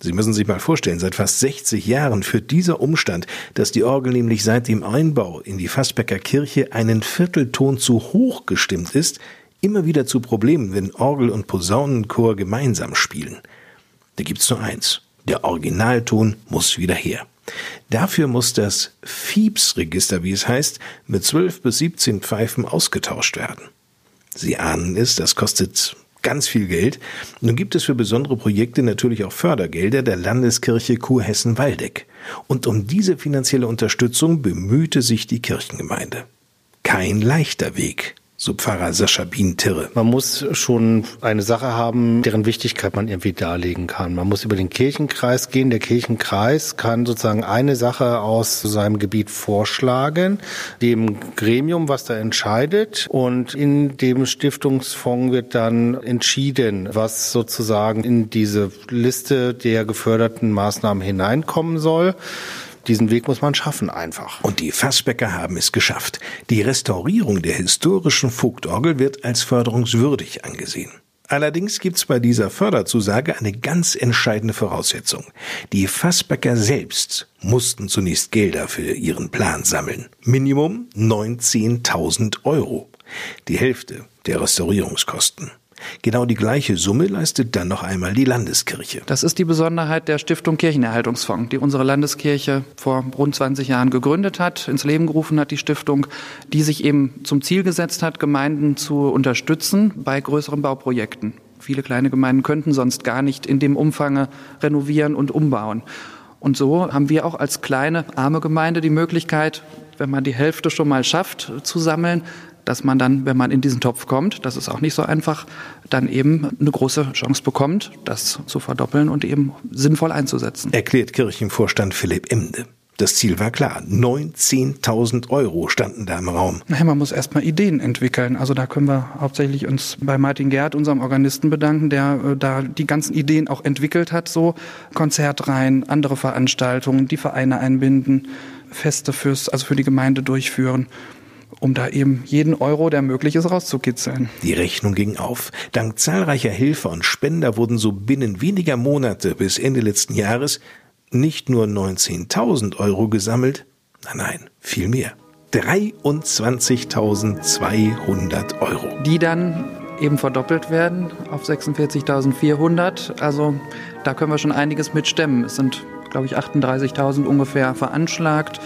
Speaker 1: Sie müssen sich mal vorstellen, seit fast 60 Jahren führt dieser Umstand, dass die Orgel nämlich seit dem Einbau in die Fassbecker Kirche einen Viertelton zu hoch gestimmt ist, immer wieder zu Problemen, wenn Orgel und Posaunenchor gemeinsam spielen. Da gibt's nur eins. Der Originalton muss wieder her. Dafür muss das Fiebs-Register, wie es heißt, mit 12 bis 17 Pfeifen ausgetauscht werden. Sie ahnen es, das kostet ganz viel Geld. Nun gibt es für besondere Projekte natürlich auch Fördergelder der Landeskirche Kurhessen-Waldeck. Und um diese finanzielle Unterstützung bemühte sich die Kirchengemeinde. Kein leichter Weg, so Pfarrer Sascha Bien-Tirre.
Speaker 20: Man muss schon eine Sache haben, deren Wichtigkeit man irgendwie darlegen kann. Man muss über den Kirchenkreis gehen. Der Kirchenkreis kann sozusagen eine Sache aus seinem Gebiet vorschlagen, dem Gremium, was da entscheidet. Und in dem Stiftungsfonds wird dann entschieden, was sozusagen in diese Liste der geförderten Maßnahmen hineinkommen soll. Diesen Weg muss man schaffen einfach.
Speaker 1: Und die Fassbecker haben es geschafft. Die Restaurierung der historischen Vogtorgel wird als förderungswürdig angesehen. Allerdings gibt's bei dieser Förderzusage eine ganz entscheidende Voraussetzung. Die Fassbecker selbst mussten zunächst Gelder für ihren Plan sammeln. Minimum 19.000 Euro. Die Hälfte der Restaurierungskosten. Genau die gleiche Summe leistet dann noch einmal die Landeskirche.
Speaker 22: Das ist die Besonderheit der Stiftung Kirchenerhaltungsfonds, die unsere Landeskirche vor rund 20 Jahren gegründet hat, ins Leben gerufen hat, die Stiftung, die sich eben zum Ziel gesetzt hat, Gemeinden zu unterstützen bei größeren Bauprojekten. Viele kleine Gemeinden könnten sonst gar nicht in dem Umfange renovieren und umbauen. Und so haben wir auch als kleine, arme Gemeinde die Möglichkeit, wenn man die Hälfte schon mal schafft, zu sammeln, dass man dann, wenn man in diesen Topf kommt, das ist auch nicht so einfach, dann eben eine große Chance bekommt, das zu verdoppeln und eben sinnvoll einzusetzen.
Speaker 1: Erklärt Kirchenvorstand Philipp Emde. Das Ziel war klar. 19.000 Euro standen da im Raum.
Speaker 22: Naja, man muss erstmal Ideen entwickeln. Also da können wir hauptsächlich uns bei Martin Gerd, unserem Organisten, bedanken, der äh, da die ganzen Ideen auch entwickelt hat. So Konzertreihen, andere Veranstaltungen, die Vereine einbinden, Feste fürs, also für die Gemeinde durchführen um da eben jeden Euro, der möglich ist, rauszukitzeln.
Speaker 1: Die Rechnung ging auf. Dank zahlreicher Helfer und Spender wurden so binnen weniger Monate bis Ende letzten Jahres nicht nur 19.000 Euro gesammelt, nein, nein, viel mehr. 23.200 Euro.
Speaker 22: Die dann eben verdoppelt werden auf 46.400. Also da können wir schon einiges mit stemmen. Es sind, glaube ich, 38.000 ungefähr veranschlagt.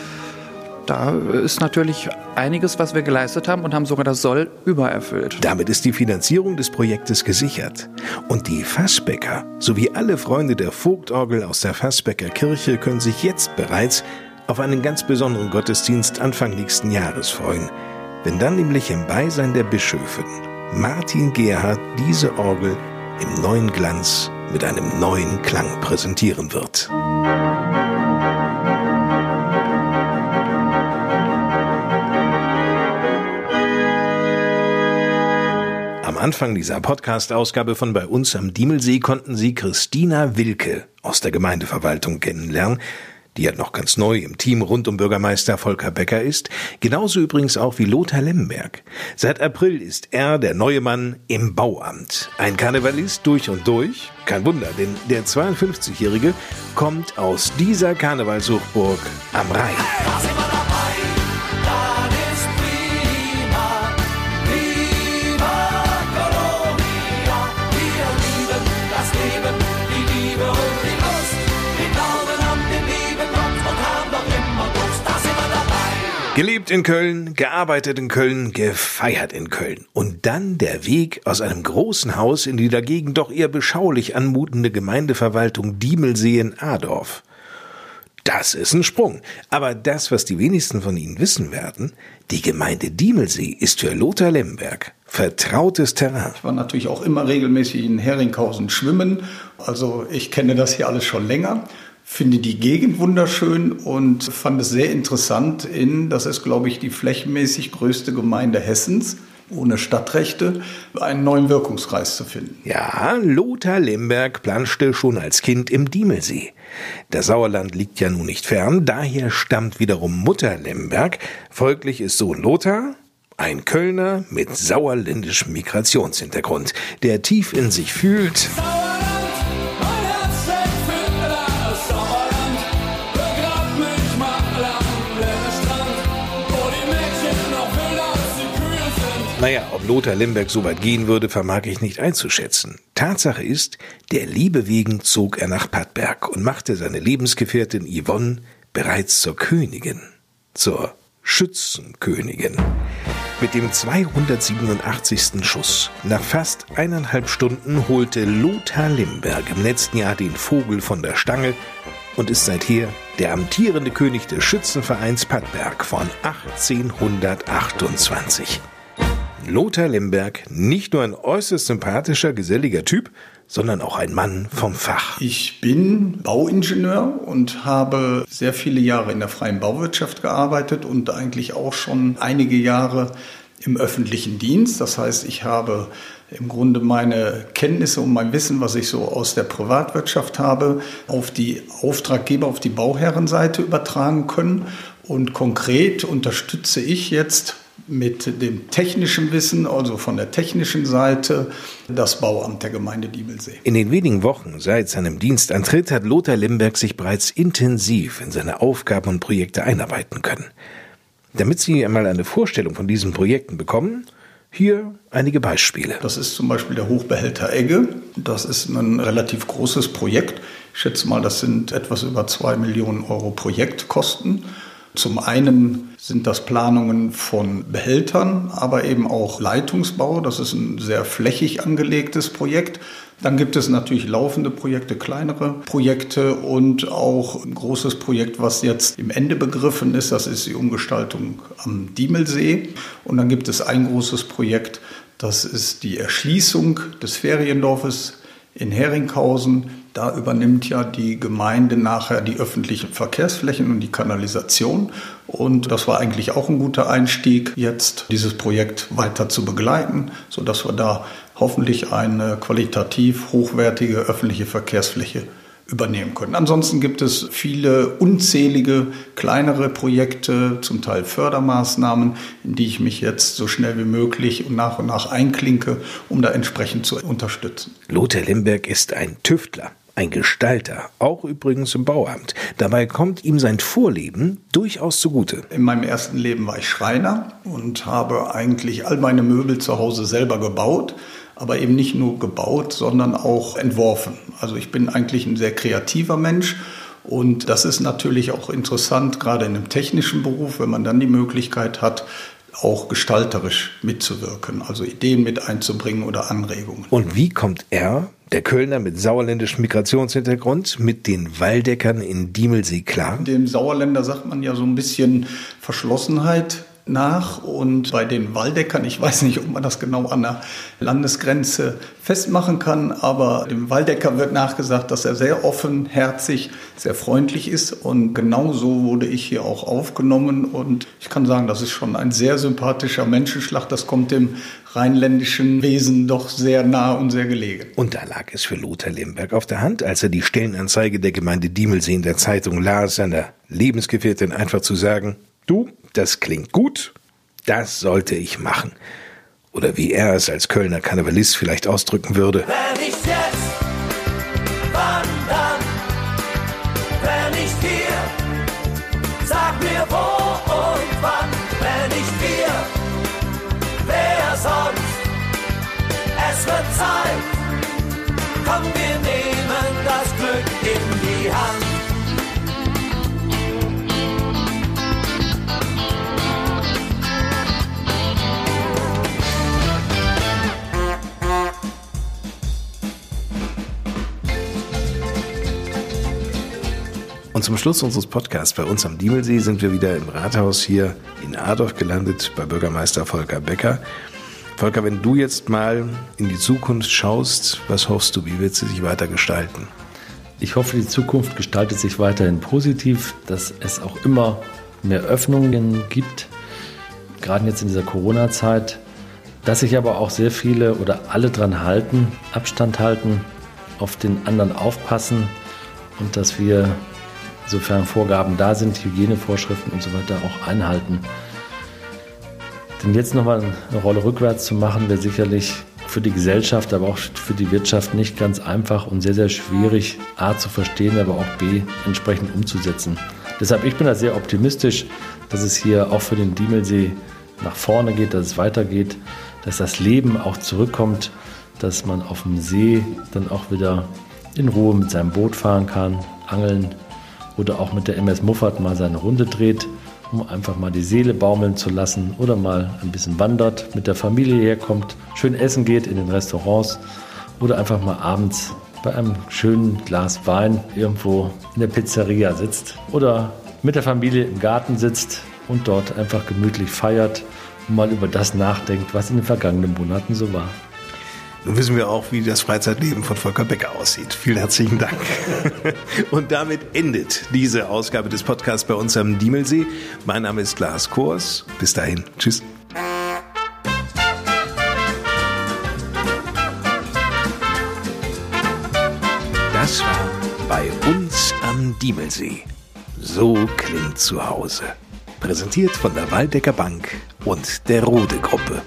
Speaker 22: Da ist natürlich einiges, was wir geleistet haben und haben sogar das Soll übererfüllt.
Speaker 1: Damit ist die Finanzierung des Projektes gesichert. Und die Fassbäcker sowie alle Freunde der Vogtorgel aus der Fassbäcker Kirche können sich jetzt bereits auf einen ganz besonderen Gottesdienst Anfang nächsten Jahres freuen, wenn dann nämlich im Beisein der Bischöfin Martin Gerhard diese Orgel im neuen Glanz mit einem neuen Klang präsentieren wird. Anfang dieser Podcast-Ausgabe von bei uns am Diemelsee konnten Sie Christina Wilke aus der Gemeindeverwaltung kennenlernen, die ja noch ganz neu im Team rund um Bürgermeister Volker Becker ist, genauso übrigens auch wie Lothar Lemberg. Seit April ist er der neue Mann im Bauamt. Ein Karnevalist durch und durch. Kein Wunder, denn der 52-Jährige kommt aus dieser Karnevalshochburg am Rhein. Gelebt in Köln, gearbeitet in Köln, gefeiert in Köln. Und dann der Weg aus einem großen Haus in die dagegen doch eher beschaulich anmutende Gemeindeverwaltung Diemelsee in Adorf. Das ist ein Sprung. Aber das, was die wenigsten von Ihnen wissen werden, die Gemeinde Diemelsee ist für Lothar Lemberg vertrautes Terrain.
Speaker 23: Ich war natürlich auch immer regelmäßig in Heringhausen schwimmen. Also ich kenne das hier alles schon länger finde die Gegend wunderschön und fand es sehr interessant, in, das ist, glaube ich, die flächenmäßig größte Gemeinde Hessens, ohne Stadtrechte, einen neuen Wirkungskreis zu finden.
Speaker 1: Ja, Lothar Lemberg planschte schon als Kind im Diemelsee. Der Sauerland liegt ja nun nicht fern, daher stammt wiederum Mutter Lemberg, folglich ist Sohn Lothar, ein Kölner mit sauerländischem Migrationshintergrund, der tief in sich fühlt. Naja, ob Lothar Lemberg so weit gehen würde, vermag ich nicht einzuschätzen. Tatsache ist, der Liebe wegen zog er nach Pattberg und machte seine Lebensgefährtin Yvonne bereits zur Königin. Zur Schützenkönigin. Mit dem 287. Schuss nach fast eineinhalb Stunden holte Lothar Lemberg im letzten Jahr den Vogel von der Stange und ist seither der amtierende König des Schützenvereins Pattberg von 1828. Lothar Lemberg nicht nur ein äußerst sympathischer, geselliger Typ, sondern auch ein Mann vom Fach.
Speaker 23: Ich bin Bauingenieur und habe sehr viele Jahre in der freien Bauwirtschaft gearbeitet und eigentlich auch schon einige Jahre im öffentlichen Dienst. Das heißt, ich habe im Grunde meine Kenntnisse und mein Wissen, was ich so aus der Privatwirtschaft habe, auf die Auftraggeber, auf die Bauherrenseite übertragen können. Und konkret unterstütze ich jetzt mit dem technischen Wissen, also von der technischen Seite, das Bauamt der Gemeinde Diebelsee.
Speaker 1: In den wenigen Wochen seit seinem Dienstantritt hat Lothar Lemberg sich bereits intensiv in seine Aufgaben und Projekte einarbeiten können. Damit Sie einmal eine Vorstellung von diesen Projekten bekommen, hier einige Beispiele.
Speaker 23: Das ist zum Beispiel der Hochbehälter Egge. Das ist ein relativ großes Projekt. Ich schätze mal, das sind etwas über zwei Millionen Euro Projektkosten. Zum einen sind das Planungen von Behältern, aber eben auch Leitungsbau. Das ist ein sehr flächig angelegtes Projekt. Dann gibt es natürlich laufende Projekte, kleinere Projekte und auch ein großes Projekt, was jetzt im Ende begriffen ist. Das ist die Umgestaltung am Diemelsee. Und dann gibt es ein großes Projekt, das ist die Erschließung des Feriendorfes in Heringhausen. Da übernimmt ja die Gemeinde nachher die öffentlichen Verkehrsflächen und die Kanalisation. Und das war eigentlich auch ein guter Einstieg, jetzt dieses Projekt weiter zu begleiten, sodass wir da hoffentlich eine qualitativ hochwertige öffentliche Verkehrsfläche übernehmen können. Ansonsten gibt es viele unzählige kleinere Projekte, zum Teil Fördermaßnahmen, in die ich mich jetzt so schnell wie möglich und nach und nach einklinke, um da entsprechend zu unterstützen.
Speaker 1: Lothar Lemberg ist ein Tüftler. Ein Gestalter, auch übrigens im Bauamt. Dabei kommt ihm sein Vorleben durchaus zugute.
Speaker 23: In meinem ersten Leben war ich Schreiner und habe eigentlich all meine Möbel zu Hause selber gebaut aber eben nicht nur gebaut, sondern auch entworfen. Also ich bin eigentlich ein sehr kreativer Mensch Und das ist natürlich auch interessant, gerade in einem technischen Beruf, wenn man dann die Möglichkeit hat, auch gestalterisch mitzuwirken, also Ideen mit einzubringen oder Anregungen.
Speaker 1: Und wie kommt er, der Kölner mit sauerländischem Migrationshintergrund, mit den Waldeckern in Diemelsee klar?
Speaker 23: Dem Sauerländer sagt man ja so ein bisschen Verschlossenheit nach und bei den Waldeckern, ich weiß nicht, ob man das genau an der Landesgrenze festmachen kann, aber dem Waldecker wird nachgesagt, dass er sehr offenherzig, sehr freundlich ist und genau so wurde ich hier auch aufgenommen und ich kann sagen, das ist schon ein sehr sympathischer Menschenschlag, das kommt dem rheinländischen Wesen doch sehr nah und sehr gelegen.
Speaker 1: Und da lag es für Lothar Lemberg auf der Hand, als er die Stellenanzeige der Gemeinde Diemelsee in der Zeitung las, seiner Lebensgefährtin einfach zu sagen, du, das klingt gut, das sollte ich machen. Oder wie er es als Kölner Karnevalist vielleicht ausdrücken würde.
Speaker 24: Wenn nicht jetzt, wann dann? Wenn nicht hier, sag mir wo und wann. Wenn nicht wir, wer sonst? Es wird Zeit, komm, wir nehmen
Speaker 1: Und zum Schluss unseres Podcasts bei uns am Diemelsee sind wir wieder im Rathaus hier in Adorf gelandet bei Bürgermeister Volker Becker. Volker, wenn du jetzt mal in die Zukunft schaust, was hoffst du, wie wird sie sich weiter gestalten?
Speaker 3: Ich hoffe, die Zukunft gestaltet sich weiterhin positiv, dass es auch immer mehr Öffnungen gibt, gerade jetzt in dieser Corona-Zeit, dass sich aber auch sehr viele oder alle dran halten, Abstand halten, auf den anderen aufpassen und dass wir, sofern Vorgaben da sind, Hygienevorschriften und so weiter auch einhalten. Denn jetzt nochmal eine Rolle rückwärts zu machen, wäre sicherlich für die Gesellschaft, aber auch für die Wirtschaft nicht ganz einfach und sehr, sehr schwierig, A zu verstehen, aber auch B entsprechend umzusetzen. Deshalb, ich bin da sehr optimistisch, dass es hier auch für den Diemelsee nach vorne geht, dass es weitergeht, dass das Leben auch zurückkommt, dass man auf dem See dann auch wieder in Ruhe mit seinem Boot fahren kann, angeln oder auch mit der MS Muffat mal seine Runde dreht, um einfach mal die Seele baumeln zu lassen oder mal ein bisschen wandert, mit der Familie herkommt, schön essen geht in den Restaurants oder einfach mal abends bei einem schönen Glas Wein irgendwo in der Pizzeria sitzt oder mit der Familie im Garten sitzt und dort einfach gemütlich feiert und mal über das nachdenkt, was in den vergangenen Monaten so war.
Speaker 1: Nun wissen wir auch, wie das Freizeitleben von Volker Becker aussieht. Vielen herzlichen Dank. Und damit endet diese Ausgabe des Podcasts bei uns am Diemelsee. Mein Name ist Lars Kors. Bis dahin. Tschüss. Das war bei uns am Diemelsee. So klingt zu Hause. Präsentiert von der Waldecker Bank und der Rode Gruppe.